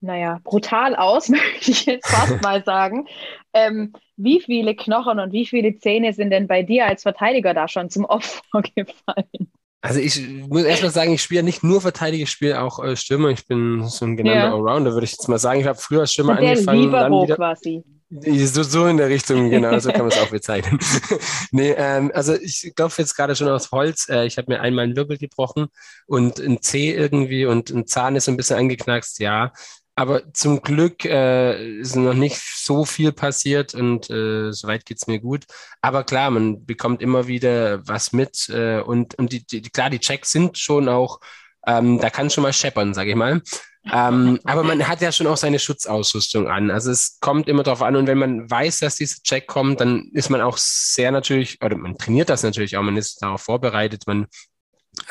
naja, brutal aus, *laughs* möchte ich jetzt fast *laughs* mal sagen. Ähm, wie viele Knochen und wie viele Zähne sind denn bei dir als Verteidiger da schon zum Opfer *laughs* gefallen? Also ich muss erstmal sagen, ich spiele nicht nur Verteidiger, ich spiele auch äh, Stürmer. Ich bin so ein genannter ja. Allrounder, würde ich jetzt mal sagen. Ich habe früher als Stürmer der angefangen. Libero wieder, quasi. So, so in der Richtung, genau, so kann man es auch bezeichnen. *laughs* nee, ähm, also ich klopfe jetzt gerade schon aus Holz. Äh, ich habe mir einmal einen Wirbel gebrochen und ein Zeh irgendwie und ein Zahn ist so ein bisschen angeknackst, ja. Aber zum Glück äh, ist noch nicht so viel passiert und äh, soweit geht es mir gut. Aber klar, man bekommt immer wieder was mit äh, und, und die, die, klar, die Checks sind schon auch, ähm, da kann schon mal scheppern, sage ich mal. Ähm, aber man hat ja schon auch seine Schutzausrüstung an. Also es kommt immer darauf an und wenn man weiß, dass dieser Check kommt, dann ist man auch sehr natürlich, oder man trainiert das natürlich auch, man ist darauf vorbereitet, man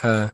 äh,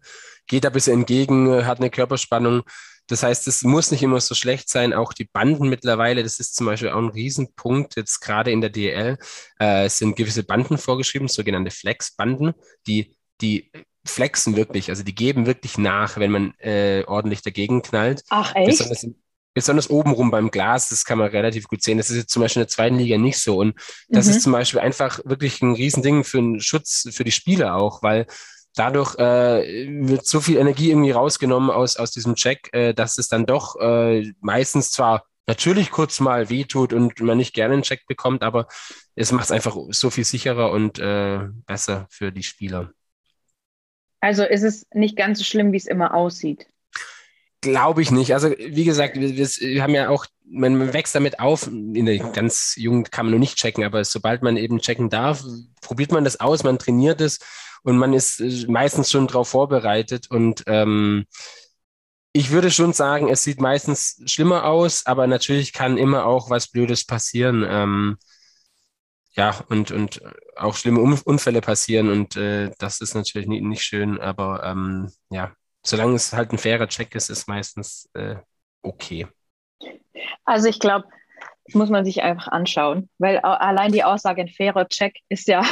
geht da ein bisschen entgegen, hat eine Körperspannung. Das heißt, es muss nicht immer so schlecht sein. Auch die Banden mittlerweile, das ist zum Beispiel auch ein Riesenpunkt, jetzt gerade in der DL, äh, sind gewisse Banden vorgeschrieben, sogenannte Flex-Banden, die, die flexen wirklich, also die geben wirklich nach, wenn man äh, ordentlich dagegen knallt. Ach, echt? Besonders, besonders obenrum beim Glas, das kann man relativ gut sehen. Das ist jetzt zum Beispiel in der zweiten Liga nicht so. Und das mhm. ist zum Beispiel einfach wirklich ein Riesending für den Schutz für die Spieler auch, weil dadurch äh, wird so viel Energie irgendwie rausgenommen aus, aus diesem Check, äh, dass es dann doch äh, meistens zwar natürlich kurz mal wehtut und man nicht gerne einen Check bekommt, aber es macht es einfach so viel sicherer und äh, besser für die Spieler. Also ist es nicht ganz so schlimm, wie es immer aussieht. Glaube ich nicht. Also wie gesagt, wir, wir, haben ja auch, man wächst damit auf. In der ganz Jugend kann man noch nicht checken, aber sobald man eben checken darf, probiert man das aus, man trainiert es und man ist äh, meistens schon darauf vorbereitet und ähm, ich würde schon sagen, es sieht meistens schlimmer aus, aber natürlich kann immer auch was Blödes passieren. Ähm, ja, und, und auch schlimme Unfälle passieren und äh, das ist natürlich nicht, nicht schön, aber ähm, ja, solange es halt ein fairer Check ist, ist meistens äh, okay. Also ich glaube, das muss man sich einfach anschauen, weil allein die Aussage ein fairer Check ist ja.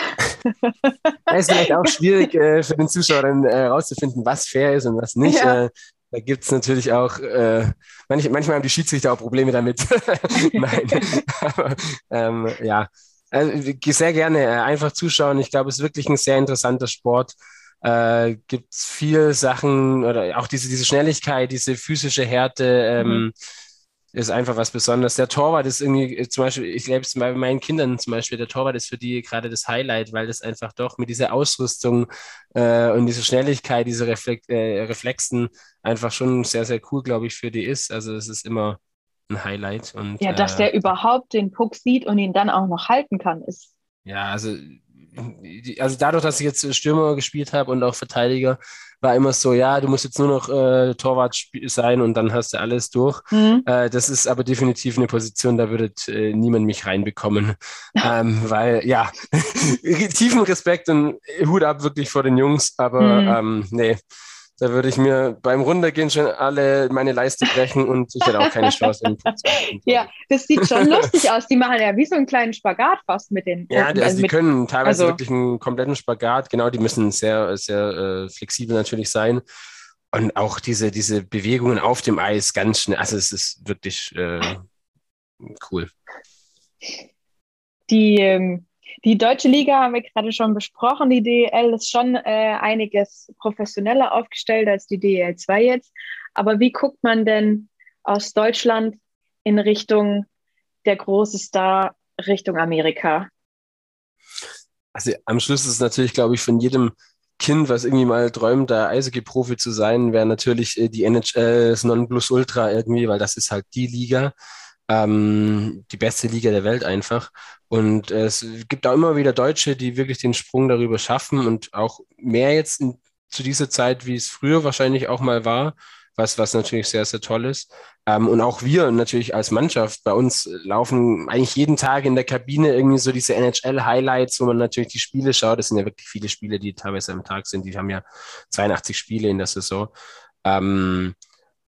*laughs* Es ist vielleicht auch schwierig äh, für den Zuschauer dann herauszufinden, äh, was fair ist und was nicht. Ja. Äh, da gibt es natürlich auch, äh, manch, manchmal haben die Schiedsrichter auch Probleme damit. *laughs* Nein, *laughs* aber ähm, ja, sehr gerne äh, einfach zuschauen. Ich glaube, es ist wirklich ein sehr interessanter Sport. Äh, gibt viel Sachen oder auch diese, diese Schnelligkeit, diese physische Härte. Ähm, mhm ist einfach was Besonderes. Der Torwart ist irgendwie, äh, zum Beispiel, ich lebe es bei meinen Kindern zum Beispiel, der Torwart ist für die gerade das Highlight, weil das einfach doch mit dieser Ausrüstung äh, und dieser Schnelligkeit, diese Reflex, äh, Reflexen einfach schon sehr, sehr cool, glaube ich, für die ist. Also es ist immer ein Highlight. Und, ja, dass äh, der überhaupt den Puck sieht und ihn dann auch noch halten kann, ist. Ja, also, also dadurch, dass ich jetzt Stürmer gespielt habe und auch Verteidiger, war immer so, ja, du musst jetzt nur noch äh, Torwart sein und dann hast du alles durch. Mhm. Äh, das ist aber definitiv eine Position, da würde äh, niemand mich reinbekommen. *laughs* ähm, weil, ja, *laughs* tiefen Respekt und Hut ab wirklich vor den Jungs, aber mhm. ähm, nee, da würde ich mir beim Runtergehen schon alle meine Leiste brechen und ich hätte auch keine Chance. ja, das sieht schon lustig aus. Die machen ja wie so einen kleinen Spagat fast mit den. Ja, also, also die können teilweise also, wirklich einen kompletten Spagat. Genau, die müssen sehr, sehr äh, flexibel natürlich sein. Und auch diese, diese Bewegungen auf dem Eis ganz schnell. Also es ist wirklich äh, cool. Die ähm, die deutsche Liga haben wir gerade schon besprochen. Die DEL ist schon äh, einiges professioneller aufgestellt als die DEL 2 jetzt. Aber wie guckt man denn aus Deutschland in Richtung der große Star Richtung Amerika? Also am Schluss ist es natürlich, glaube ich, von jedem Kind, was irgendwie mal träumt, da Eishockey-Profi zu sein, wäre natürlich äh, die NHL das Nonplusultra irgendwie, weil das ist halt die Liga ähm, die beste Liga der Welt einfach. Und äh, es gibt auch immer wieder Deutsche, die wirklich den Sprung darüber schaffen und auch mehr jetzt in, zu dieser Zeit, wie es früher wahrscheinlich auch mal war, was, was natürlich sehr, sehr toll ist. Ähm, und auch wir natürlich als Mannschaft, bei uns laufen eigentlich jeden Tag in der Kabine irgendwie so diese NHL-Highlights, wo man natürlich die Spiele schaut. Das sind ja wirklich viele Spiele, die teilweise am Tag sind. Die haben ja 82 Spiele in der Saison. Ähm,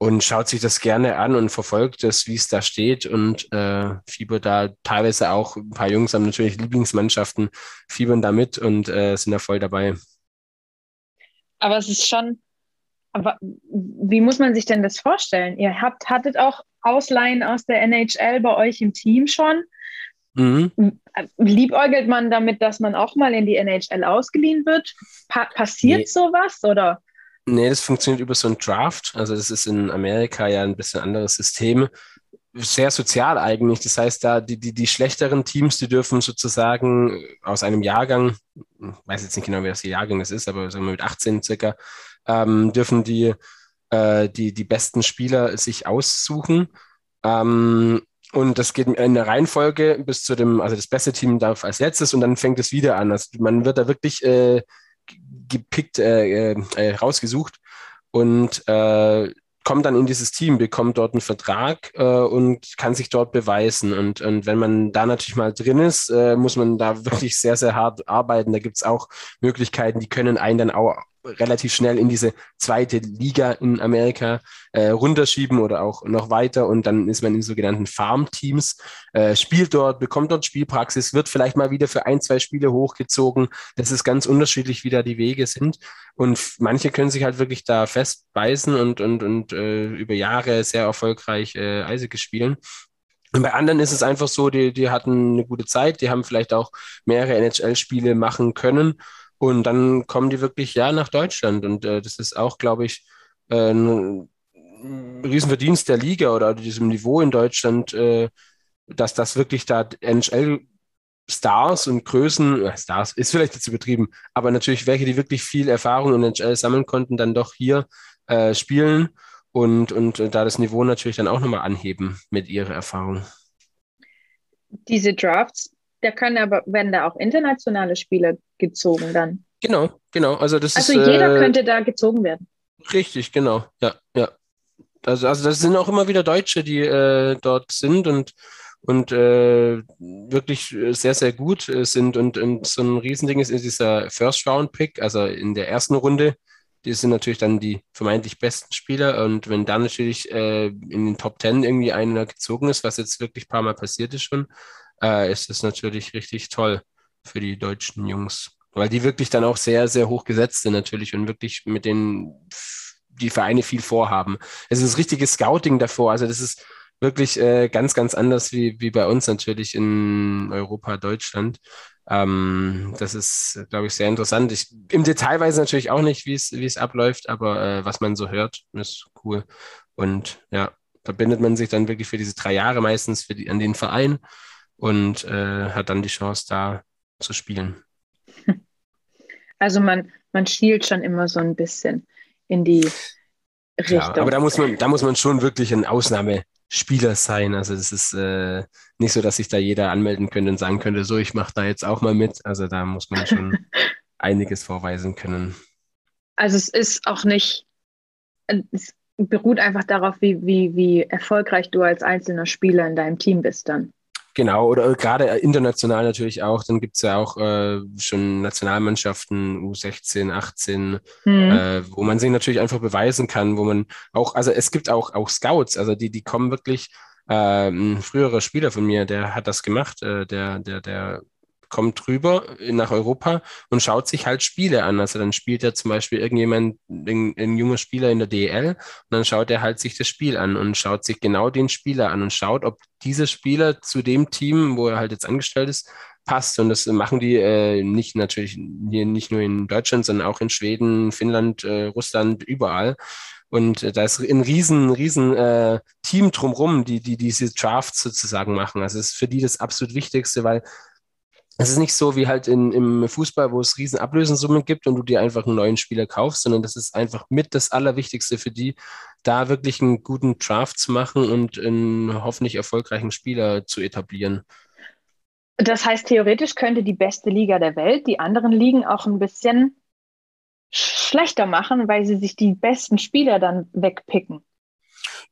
und schaut sich das gerne an und verfolgt es, wie es da steht und äh, fiebert da teilweise auch, ein paar Jungs haben natürlich Lieblingsmannschaften, fiebern da mit und äh, sind da voll dabei. Aber es ist schon, aber wie muss man sich denn das vorstellen? Ihr habt, hattet auch Ausleihen aus der NHL bei euch im Team schon. Mhm. Liebäugelt man damit, dass man auch mal in die NHL ausgeliehen wird? Pa passiert nee. sowas oder? Nee, das funktioniert über so einen Draft. Also das ist in Amerika ja ein bisschen anderes System. Sehr sozial eigentlich. Das heißt, da die, die, die schlechteren Teams, die dürfen sozusagen aus einem Jahrgang, ich weiß jetzt nicht genau, wer das Jahrgang das ist, aber sagen wir mit 18 circa, ähm, dürfen die, äh, die, die besten Spieler sich aussuchen. Ähm, und das geht in der Reihenfolge bis zu dem, also das beste Team darf als letztes und dann fängt es wieder an. Also man wird da wirklich äh, gepickt, äh, äh, äh, rausgesucht und äh, kommt dann in dieses Team, bekommt dort einen Vertrag äh, und kann sich dort beweisen. Und, und wenn man da natürlich mal drin ist, äh, muss man da *laughs* wirklich sehr, sehr hart arbeiten. Da gibt es auch Möglichkeiten, die können einen dann auch relativ schnell in diese zweite Liga in Amerika äh, runterschieben oder auch noch weiter und dann ist man in sogenannten Farm-Teams, äh, spielt dort, bekommt dort Spielpraxis, wird vielleicht mal wieder für ein, zwei Spiele hochgezogen. Das ist ganz unterschiedlich, wie da die Wege sind und manche können sich halt wirklich da festbeißen und, und, und äh, über Jahre sehr erfolgreich äh, Eisige spielen. Und bei anderen ist es einfach so, die, die hatten eine gute Zeit, die haben vielleicht auch mehrere NHL-Spiele machen können und dann kommen die wirklich ja nach Deutschland. Und äh, das ist auch, glaube ich, äh, ein Riesenverdienst der Liga oder diesem Niveau in Deutschland, äh, dass das wirklich da NHL Stars und Größen, äh, Stars ist vielleicht jetzt übertrieben, aber natürlich welche, die wirklich viel Erfahrung in NHL sammeln konnten, dann doch hier äh, spielen und, und äh, da das Niveau natürlich dann auch nochmal anheben mit ihrer Erfahrung. Diese Drafts da können aber, werden da auch internationale Spieler gezogen dann. Genau, genau. Also, das also ist, jeder äh, könnte da gezogen werden. Richtig, genau. Ja, ja. Also, also das sind auch immer wieder Deutsche, die äh, dort sind und und äh, wirklich sehr, sehr gut sind. Und, und so ein Riesending ist, ist dieser First-Round-Pick, also in der ersten Runde. Die sind natürlich dann die vermeintlich besten Spieler. Und wenn da natürlich äh, in den Top Ten irgendwie einer gezogen ist, was jetzt wirklich ein paar Mal passiert ist schon, äh, ist das natürlich richtig toll für die deutschen Jungs. Weil die wirklich dann auch sehr, sehr hoch gesetzt sind natürlich und wirklich mit denen die Vereine viel vorhaben. Es ist richtiges Scouting davor. Also das ist wirklich äh, ganz, ganz anders wie, wie bei uns natürlich in Europa, Deutschland. Ähm, das ist, glaube ich, sehr interessant. Ich, Im Detail weiß ich natürlich auch nicht, wie es, es abläuft, aber äh, was man so hört, ist cool. Und ja, verbindet man sich dann wirklich für diese drei Jahre meistens für die, an den Verein und äh, hat dann die Chance, da zu spielen. *laughs* Also man, man schielt schon immer so ein bisschen in die Richtung. Ja, aber da muss man, da muss man schon wirklich ein Ausnahmespieler sein. Also es ist äh, nicht so, dass sich da jeder anmelden könnte und sagen könnte, so, ich mache da jetzt auch mal mit. Also da muss man schon *laughs* einiges vorweisen können. Also es ist auch nicht, es beruht einfach darauf, wie, wie, wie erfolgreich du als einzelner Spieler in deinem Team bist dann. Genau, oder gerade international natürlich auch. Dann gibt es ja auch äh, schon Nationalmannschaften, U16, 18, mhm. äh, wo man sich natürlich einfach beweisen kann, wo man auch, also es gibt auch, auch Scouts, also die, die kommen wirklich, äh, ein früherer Spieler von mir, der hat das gemacht, äh, der, der, der kommt rüber nach Europa und schaut sich halt Spiele an. Also dann spielt er zum Beispiel irgendjemand, ein, ein junger Spieler in der DL und dann schaut er halt sich das Spiel an und schaut sich genau den Spieler an und schaut, ob dieser Spieler zu dem Team, wo er halt jetzt angestellt ist, passt. Und das machen die äh, nicht natürlich hier nicht nur in Deutschland, sondern auch in Schweden, Finnland, äh, Russland, überall. Und äh, da ist ein riesen, riesen äh, Team drumrum, die, die diese Drafts sozusagen machen. Also es ist für die das absolut Wichtigste, weil es ist nicht so wie halt in, im Fußball, wo es riesen Ablösensummen gibt und du dir einfach einen neuen Spieler kaufst, sondern das ist einfach mit das Allerwichtigste für die, da wirklich einen guten Draft zu machen und einen hoffentlich erfolgreichen Spieler zu etablieren. Das heißt, theoretisch könnte die beste Liga der Welt die anderen Ligen auch ein bisschen schlechter machen, weil sie sich die besten Spieler dann wegpicken.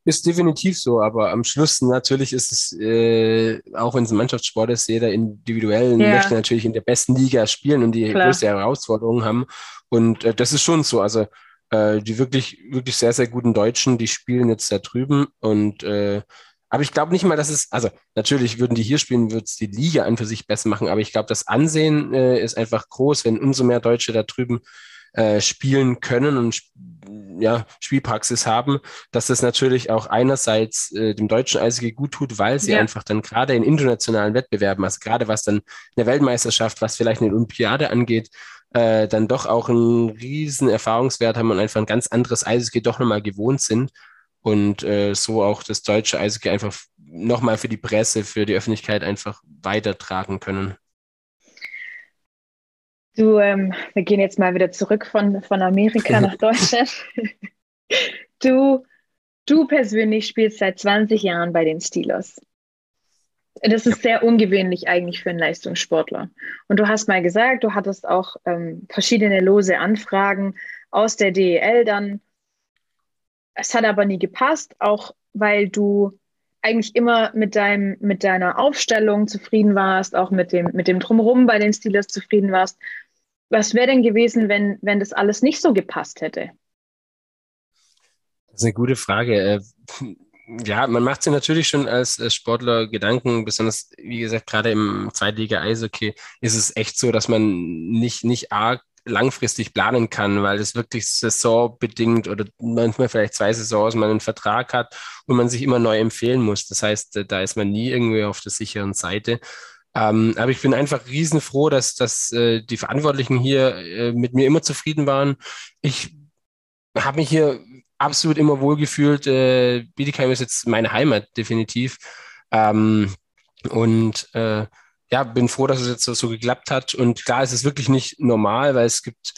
Ist definitiv so, aber am Schluss natürlich ist es, äh, auch wenn es ein Mannschaftssport ist, jeder individuell ja. möchte natürlich in der besten Liga spielen und die Klar. größte Herausforderungen haben. Und äh, das ist schon so. Also äh, die wirklich, wirklich sehr, sehr guten Deutschen, die spielen jetzt da drüben und äh, aber ich glaube nicht mal, dass es, also natürlich würden die hier spielen, würde es die Liga an für sich besser machen, aber ich glaube, das Ansehen äh, ist einfach groß, wenn umso mehr Deutsche da drüben äh, spielen können und ja, Spielpraxis haben, dass das natürlich auch einerseits äh, dem deutschen Eishockey gut tut, weil sie ja. einfach dann gerade in internationalen Wettbewerben, also gerade was dann eine Weltmeisterschaft, was vielleicht eine Olympiade angeht, äh, dann doch auch einen riesen Erfahrungswert haben und einfach ein ganz anderes Eishockey doch nochmal gewohnt sind und äh, so auch das deutsche Eishockey einfach nochmal für die Presse, für die Öffentlichkeit einfach weitertragen können. Du, ähm, wir gehen jetzt mal wieder zurück von, von Amerika nach *laughs* Deutschland. du, du persönlich spielst seit 20 Jahren bei den Steelers. Das ist sehr ungewöhnlich eigentlich für einen Leistungssportler. Und du hast mal gesagt, du hattest auch ähm, verschiedene lose Anfragen aus der DEL dann. Es hat aber nie gepasst, auch weil du eigentlich immer mit deinem, mit deiner Aufstellung zufrieden warst, auch mit dem, mit dem Drumherum bei den Steelers zufrieden warst. Was wäre denn gewesen, wenn, wenn das alles nicht so gepasst hätte? Das ist eine gute Frage. Äh, *laughs* ja, man macht sich natürlich schon als, Sportler Gedanken, besonders, wie gesagt, gerade im Zweitliga-Eishockey ist es echt so, dass man nicht, nicht arg langfristig planen kann, weil es wirklich saisonbedingt oder manchmal vielleicht zwei Saisons man einen Vertrag hat und man sich immer neu empfehlen muss. Das heißt, da ist man nie irgendwie auf der sicheren Seite. Ähm, aber ich bin einfach riesenfroh, dass, dass äh, die Verantwortlichen hier äh, mit mir immer zufrieden waren. Ich habe mich hier absolut immer wohlgefühlt. Äh, Bietigheim ist jetzt meine Heimat, definitiv. Ähm, und äh, ja, bin froh, dass es jetzt so, so geklappt hat. Und klar, es ist wirklich nicht normal, weil es gibt,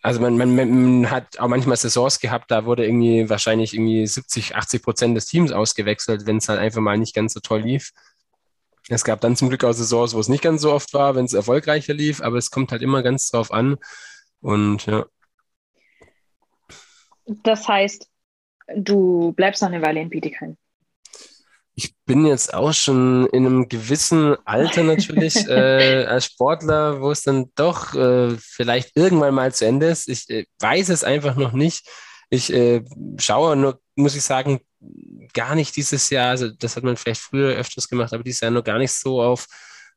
also man, man, man hat auch manchmal Saisons gehabt, da wurde irgendwie wahrscheinlich irgendwie 70, 80 Prozent des Teams ausgewechselt, wenn es halt einfach mal nicht ganz so toll lief. Es gab dann zum Glück auch Saisons, wo es nicht ganz so oft war, wenn es erfolgreicher lief, aber es kommt halt immer ganz drauf an. Und ja. Das heißt, du bleibst noch eine Weile in Bietigheim. Ich bin jetzt auch schon in einem gewissen Alter natürlich *laughs* äh, als Sportler, wo es dann doch äh, vielleicht irgendwann mal zu Ende ist. Ich äh, weiß es einfach noch nicht. Ich äh, schaue nur, muss ich sagen, gar nicht dieses Jahr, also das hat man vielleicht früher öfters gemacht, aber dieses Jahr nur gar nicht so auf,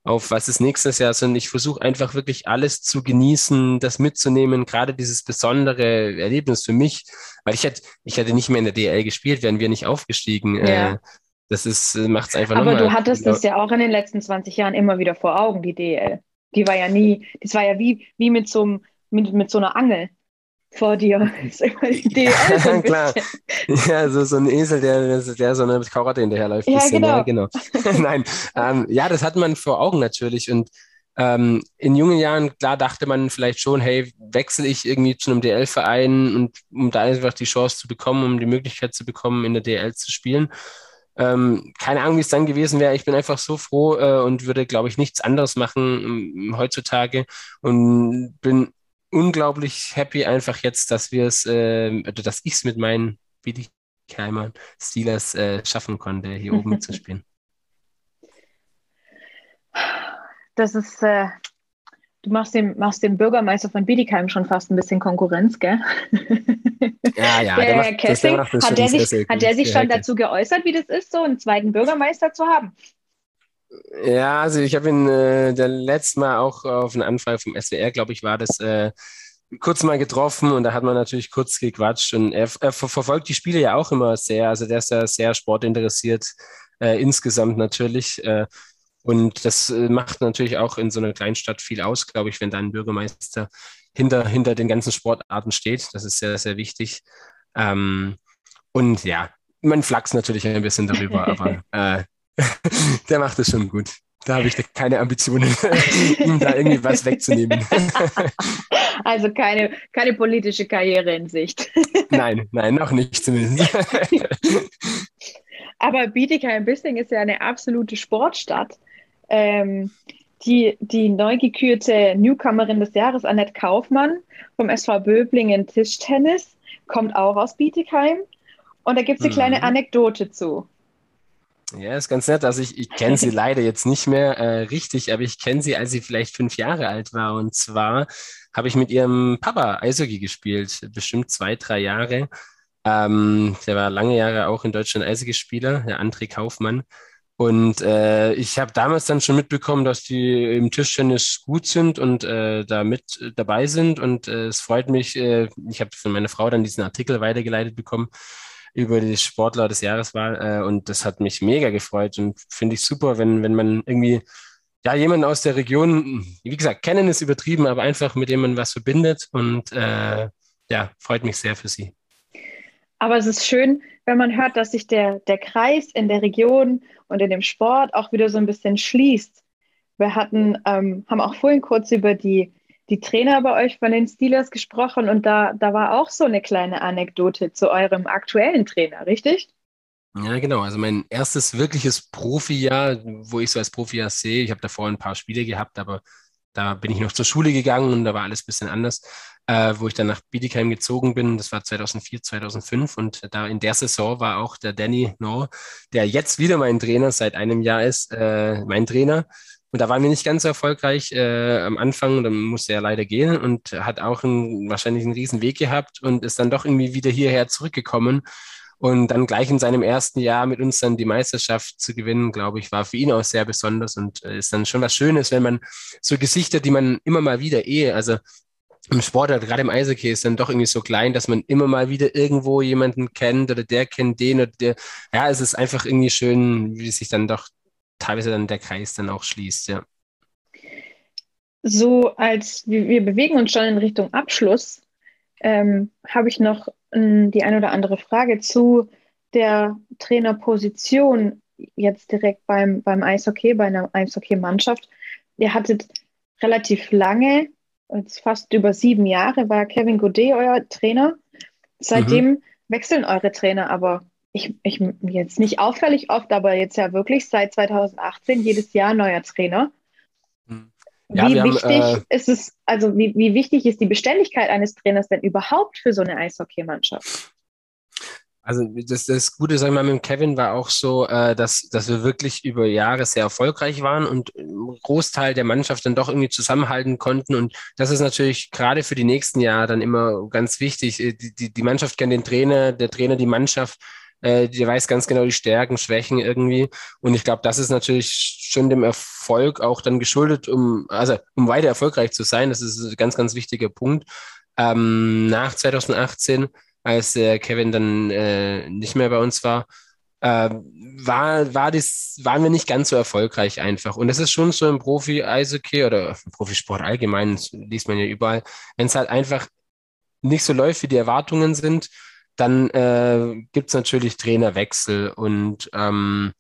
auf was ist nächstes Jahr, sondern ich versuche einfach wirklich alles zu genießen, das mitzunehmen, gerade dieses besondere Erlebnis für mich, weil ich hätte, ich hätte nicht mehr in der DL gespielt, wären wir nicht aufgestiegen. Ja. Äh, das ist, äh, macht es einfach Aber du hattest es ja auch in den letzten 20 Jahren immer wieder vor Augen, die DL. Die war ja nie, das war ja wie, wie mit so, mit, mit so einer Angel vor dir. *laughs* ja, so klar. *laughs* Ja, so, so ein Esel, der, der so eine Karotte hinterherläuft. Ja, bisschen, genau. Ja, genau. *laughs* Nein, ähm, ja, das hat man vor Augen natürlich. Und ähm, in jungen Jahren, klar, dachte man vielleicht schon, hey, wechsle ich irgendwie zu einem DL-Verein und um da einfach die Chance zu bekommen, um die Möglichkeit zu bekommen, in der DL zu spielen. Ähm, keine Ahnung, wie es dann gewesen wäre. Ich bin einfach so froh äh, und würde, glaube ich, nichts anderes machen ähm, heutzutage und bin unglaublich happy einfach jetzt, dass wir es, äh, dass ich es mit meinen Bietigheimer Steelers äh, schaffen konnte, hier oben *laughs* mitzuspielen. Das ist, äh, du machst dem, machst dem Bürgermeister von Bietigheim schon fast ein bisschen Konkurrenz, gell? *laughs* Ja, ja. Der, der macht, Kessing, das, der hat der sich, hat der sich schon dazu geäußert, wie das ist, so einen zweiten Bürgermeister zu haben? Ja, also ich habe ihn äh, der letzte Mal auch auf eine Anfrage vom SWR, glaube ich, war das äh, kurz mal getroffen und da hat man natürlich kurz gequatscht und er, er verfolgt die Spiele ja auch immer sehr. Also der ist ja sehr sportinteressiert äh, insgesamt natürlich. Äh, und das äh, macht natürlich auch in so einer Kleinstadt viel aus, glaube ich, wenn da ein Bürgermeister hinter, hinter den ganzen Sportarten steht. Das ist sehr, sehr wichtig. Ähm, und ja, man flachst natürlich ein bisschen darüber, aber *laughs* äh, *laughs* der macht es schon gut. Da habe ich keine Ambitionen, *laughs* ihm da irgendwie was wegzunehmen. *laughs* Also keine, keine politische Karriere in Sicht. Nein, nein, noch nicht zumindest. Aber Bietigheim-Bissing ist ja eine absolute Sportstadt. Ähm, die, die neu gekürte Newcomerin des Jahres, Annette Kaufmann vom SV Böblingen Tischtennis, kommt auch aus Bietigheim. Und da gibt es eine mhm. kleine Anekdote zu. Ja, ist ganz nett. Also ich, ich kenne sie *laughs* leider jetzt nicht mehr äh, richtig, aber ich kenne sie, als sie vielleicht fünf Jahre alt war. Und zwar habe ich mit ihrem Papa Eishockey gespielt, bestimmt zwei, drei Jahre. Ähm, der war lange Jahre auch in Deutschland Eishockeyspieler, der André Kaufmann. Und äh, ich habe damals dann schon mitbekommen, dass die im Tischtennis gut sind und äh, da mit dabei sind. Und äh, es freut mich, äh, ich habe von meiner Frau dann diesen Artikel weitergeleitet bekommen über die Sportler des Jahres war. Äh, und das hat mich mega gefreut und finde ich super, wenn, wenn man irgendwie ja, jemanden aus der Region, wie gesagt, kennen ist übertrieben, aber einfach mit dem man was verbindet und äh, ja, freut mich sehr für Sie. Aber es ist schön, wenn man hört, dass sich der, der Kreis in der Region und in dem Sport auch wieder so ein bisschen schließt. Wir hatten, ähm, haben auch vorhin kurz über die, die Trainer bei euch von den Steelers gesprochen und da, da war auch so eine kleine Anekdote zu eurem aktuellen Trainer, richtig? Ja, genau. Also mein erstes wirkliches Profijahr, wo ich so als Profijahr sehe, ich habe davor ein paar Spiele gehabt, aber da bin ich noch zur Schule gegangen und da war alles ein bisschen anders, äh, wo ich dann nach Bietigheim gezogen bin. Das war 2004, 2005 und da in der Saison war auch der Danny Noor, der jetzt wieder mein Trainer seit einem Jahr ist, äh, mein Trainer. Und da waren wir nicht ganz so erfolgreich äh, am Anfang, dann musste er leider gehen und hat auch einen, wahrscheinlich einen riesen Weg gehabt und ist dann doch irgendwie wieder hierher zurückgekommen. Und dann gleich in seinem ersten Jahr mit uns dann die Meisterschaft zu gewinnen, glaube ich, war für ihn auch sehr besonders und äh, ist dann schon was Schönes, wenn man so Gesichter, die man immer mal wieder eh, also im Sport, gerade im Eishockey, ist dann doch irgendwie so klein, dass man immer mal wieder irgendwo jemanden kennt oder der kennt den oder der. Ja, es ist einfach irgendwie schön, wie sich dann doch teilweise dann der Kreis dann auch schließt, ja. So als wir, wir bewegen uns schon in Richtung Abschluss, ähm, habe ich noch ähm, die eine oder andere Frage zu der Trainerposition jetzt direkt beim, beim Eishockey, bei einer Eishockey-Mannschaft. Ihr hattet relativ lange, jetzt fast über sieben Jahre, war Kevin Godet euer Trainer. Seitdem mhm. wechseln eure Trainer aber ich, ich jetzt nicht auffällig oft, aber jetzt ja wirklich seit 2018 jedes Jahr neuer Trainer. Ja, wie wichtig haben, äh, ist es, also wie, wie wichtig ist die Beständigkeit eines Trainers denn überhaupt für so eine Eishockeymannschaft? Also das, das Gute, sag ich mal, mit Kevin war auch so, äh, dass, dass wir wirklich über Jahre sehr erfolgreich waren und ein Großteil der Mannschaft dann doch irgendwie zusammenhalten konnten. Und das ist natürlich gerade für die nächsten Jahre dann immer ganz wichtig. Äh, die, die, die Mannschaft kennt den Trainer, der Trainer die Mannschaft, äh, der weiß ganz genau die Stärken, Schwächen irgendwie. Und ich glaube, das ist natürlich schon dem Erfolg auch dann geschuldet, um, also um weiter erfolgreich zu sein. Das ist ein ganz, ganz wichtiger Punkt. Ähm, nach 2018 als äh, Kevin dann äh, nicht mehr bei uns war, äh, war, war das, waren wir nicht ganz so erfolgreich einfach. Und das ist schon so im Profi-Eishockey oder Profisport allgemein, liest man ja überall, wenn es halt einfach nicht so läuft, wie die Erwartungen sind, dann äh, gibt es natürlich Trainerwechsel und ähm,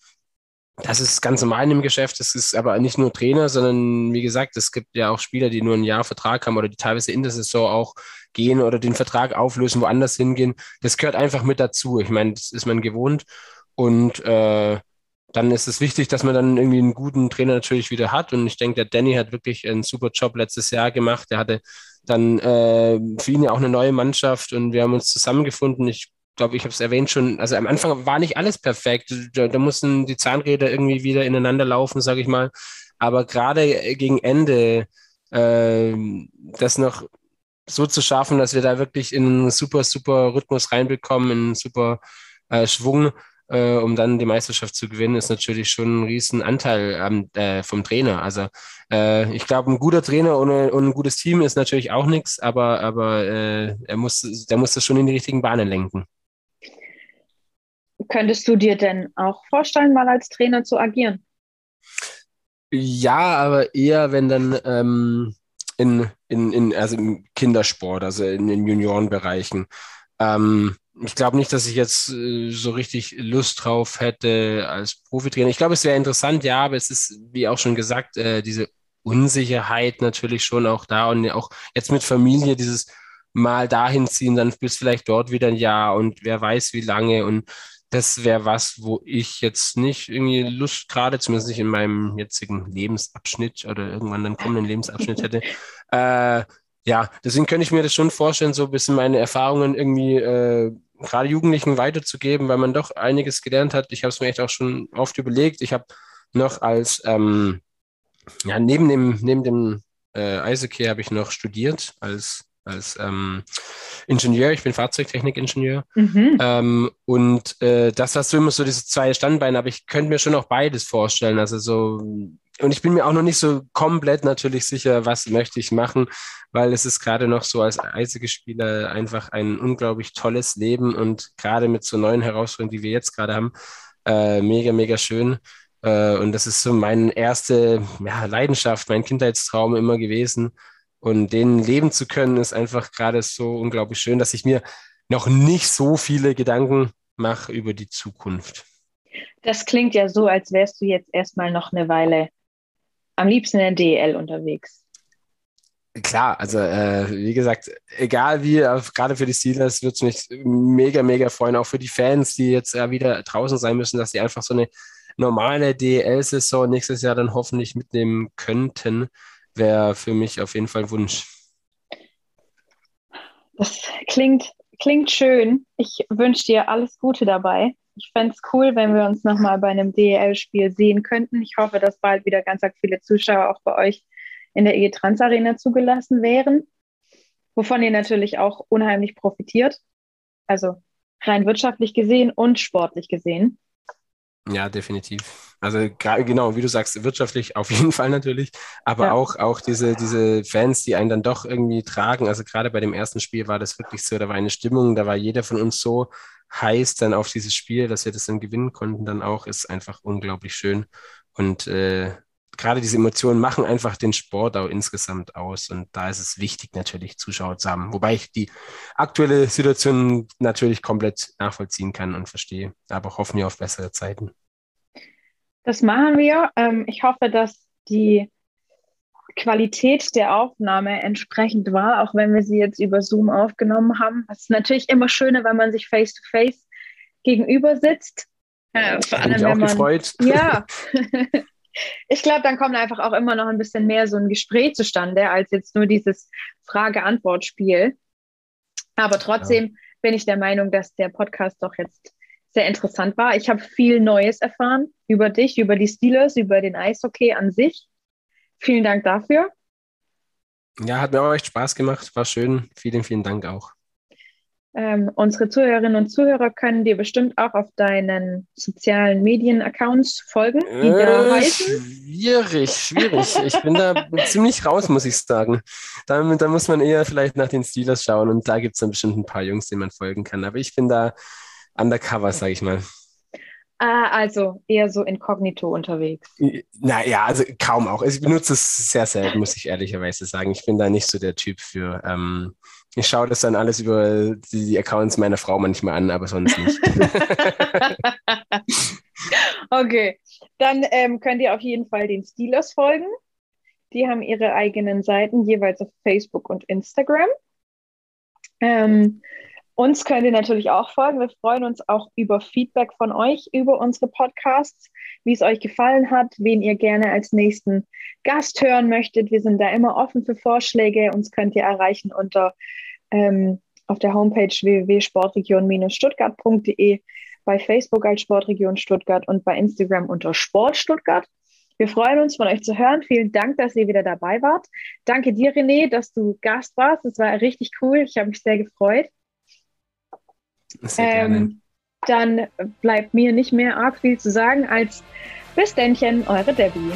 das ist ganz normal im Geschäft. Es ist aber nicht nur Trainer, sondern wie gesagt, es gibt ja auch Spieler, die nur ein Jahr Vertrag haben oder die teilweise in der Saison auch gehen oder den Vertrag auflösen, woanders hingehen. Das gehört einfach mit dazu. Ich meine, das ist man gewohnt. Und äh, dann ist es wichtig, dass man dann irgendwie einen guten Trainer natürlich wieder hat. Und ich denke, der Danny hat wirklich einen super Job letztes Jahr gemacht. Er hatte dann äh, ihn ja auch eine neue Mannschaft und wir haben uns zusammengefunden. Ich glaube, ich habe es erwähnt schon, also am Anfang war nicht alles perfekt. Da, da mussten die Zahnräder irgendwie wieder ineinander laufen, sage ich mal. Aber gerade gegen Ende äh, das noch so zu schaffen, dass wir da wirklich in einen super, super Rhythmus reinbekommen, in einen super äh, Schwung, äh, um dann die Meisterschaft zu gewinnen, ist natürlich schon ein riesen Anteil am, äh, vom Trainer. Also äh, ich glaube, ein guter Trainer ohne, ohne ein gutes Team ist natürlich auch nichts, aber, aber äh, er muss, der muss das schon in die richtigen Bahnen lenken. Könntest du dir denn auch vorstellen, mal als Trainer zu agieren? Ja, aber eher, wenn dann ähm, in, in, in, also im Kindersport, also in den Juniorenbereichen. Ähm, ich glaube nicht, dass ich jetzt äh, so richtig Lust drauf hätte als Profitrainer. Ich glaube, es wäre interessant, ja, aber es ist, wie auch schon gesagt, äh, diese Unsicherheit natürlich schon auch da und auch jetzt mit Familie dieses mal dahin ziehen, dann bis vielleicht dort wieder ein Jahr und wer weiß wie lange und das wäre was, wo ich jetzt nicht irgendwie Lust, gerade zumindest nicht in meinem jetzigen Lebensabschnitt oder irgendwann dann kommenden Lebensabschnitt hätte. Äh, ja, deswegen könnte ich mir das schon vorstellen, so ein bisschen meine Erfahrungen irgendwie äh, gerade Jugendlichen weiterzugeben, weil man doch einiges gelernt hat. Ich habe es mir echt auch schon oft überlegt. Ich habe noch als, ähm, ja, neben dem, neben dem äh, Eishockey habe ich noch studiert als als ähm, Ingenieur. Ich bin Fahrzeugtechnikingenieur. Mhm. Ähm, und äh, das hast du immer so diese zwei Standbeine, aber ich könnte mir schon auch beides vorstellen. Also so, und ich bin mir auch noch nicht so komplett natürlich sicher, was möchte ich machen, weil es ist gerade noch so als Eishockeyspieler einfach ein unglaublich tolles Leben und gerade mit so neuen Herausforderungen, die wir jetzt gerade haben, äh, mega, mega schön. Äh, und das ist so meine erste ja, Leidenschaft, mein Kindheitstraum immer gewesen. Und denen leben zu können, ist einfach gerade so unglaublich schön, dass ich mir noch nicht so viele Gedanken mache über die Zukunft. Das klingt ja so, als wärst du jetzt erstmal noch eine Weile am liebsten in der DEL unterwegs. Klar, also äh, wie gesagt, egal wie, gerade für die Steelers wird es mich mega, mega freuen, auch für die Fans, die jetzt ja wieder draußen sein müssen, dass sie einfach so eine normale DEL-Saison nächstes Jahr dann hoffentlich mitnehmen könnten wäre für mich auf jeden Fall Wunsch. Das klingt, klingt schön. Ich wünsche dir alles Gute dabei. Ich fände es cool, wenn wir uns nochmal bei einem DEL-Spiel sehen könnten. Ich hoffe, dass bald wieder ganz viele Zuschauer auch bei euch in der EG Trans Arena zugelassen wären, wovon ihr natürlich auch unheimlich profitiert. Also rein wirtschaftlich gesehen und sportlich gesehen. Ja, definitiv. Also genau, wie du sagst, wirtschaftlich auf jeden Fall natürlich, aber ja. auch, auch diese, diese Fans, die einen dann doch irgendwie tragen. Also gerade bei dem ersten Spiel war das wirklich so, da war eine Stimmung, da war jeder von uns so heiß dann auf dieses Spiel, dass wir das dann gewinnen konnten, dann auch, ist einfach unglaublich schön. Und äh, gerade diese Emotionen machen einfach den Sport auch insgesamt aus. Und da ist es wichtig, natürlich Zuschauer zu haben. Wobei ich die aktuelle Situation natürlich komplett nachvollziehen kann und verstehe. Aber hoffen wir auf bessere Zeiten. Das machen wir. Ähm, ich hoffe, dass die Qualität der Aufnahme entsprechend war, auch wenn wir sie jetzt über Zoom aufgenommen haben. Das ist natürlich immer schöner, wenn man sich face-to-face -face gegenüber sitzt. Ja, vor allem, wenn man, gefreut. Ja, *laughs* ich glaube, dann kommt einfach auch immer noch ein bisschen mehr so ein Gespräch zustande, als jetzt nur dieses Frage-Antwort-Spiel. Aber trotzdem ja. bin ich der Meinung, dass der Podcast doch jetzt sehr interessant war. Ich habe viel Neues erfahren über dich, über die Steelers, über den Eishockey an sich. Vielen Dank dafür. Ja, hat mir auch echt Spaß gemacht, war schön. Vielen, vielen Dank auch. Ähm, unsere Zuhörerinnen und Zuhörer können dir bestimmt auch auf deinen sozialen Medien-Accounts folgen, die äh, da heißen. Schwierig, schwierig. Ich bin da *laughs* ziemlich raus, muss ich sagen. Da, da muss man eher vielleicht nach den Steelers schauen und da gibt es dann bestimmt ein paar Jungs, denen man folgen kann. Aber ich bin da undercover, sage ich mal. Ah, also eher so inkognito unterwegs. Naja, also kaum auch. Ich benutze es sehr selten, muss ich ehrlicherweise sagen. Ich bin da nicht so der Typ für. Ähm, ich schaue das dann alles über die Accounts meiner Frau manchmal an, aber sonst nicht. *laughs* okay, dann ähm, könnt ihr auf jeden Fall den Steelers folgen. Die haben ihre eigenen Seiten jeweils auf Facebook und Instagram. Ähm, uns könnt ihr natürlich auch folgen. Wir freuen uns auch über Feedback von euch über unsere Podcasts, wie es euch gefallen hat, wen ihr gerne als nächsten Gast hören möchtet. Wir sind da immer offen für Vorschläge. Uns könnt ihr erreichen unter ähm, auf der Homepage www.sportregion-stuttgart.de, bei Facebook als Sportregion Stuttgart und bei Instagram unter Sport Stuttgart. Wir freuen uns, von euch zu hören. Vielen Dank, dass ihr wieder dabei wart. Danke dir, René, dass du Gast warst. Das war richtig cool. Ich habe mich sehr gefreut. Sehr ähm, dann bleibt mir nicht mehr arg viel zu sagen als bis dennchen, eure Debbie.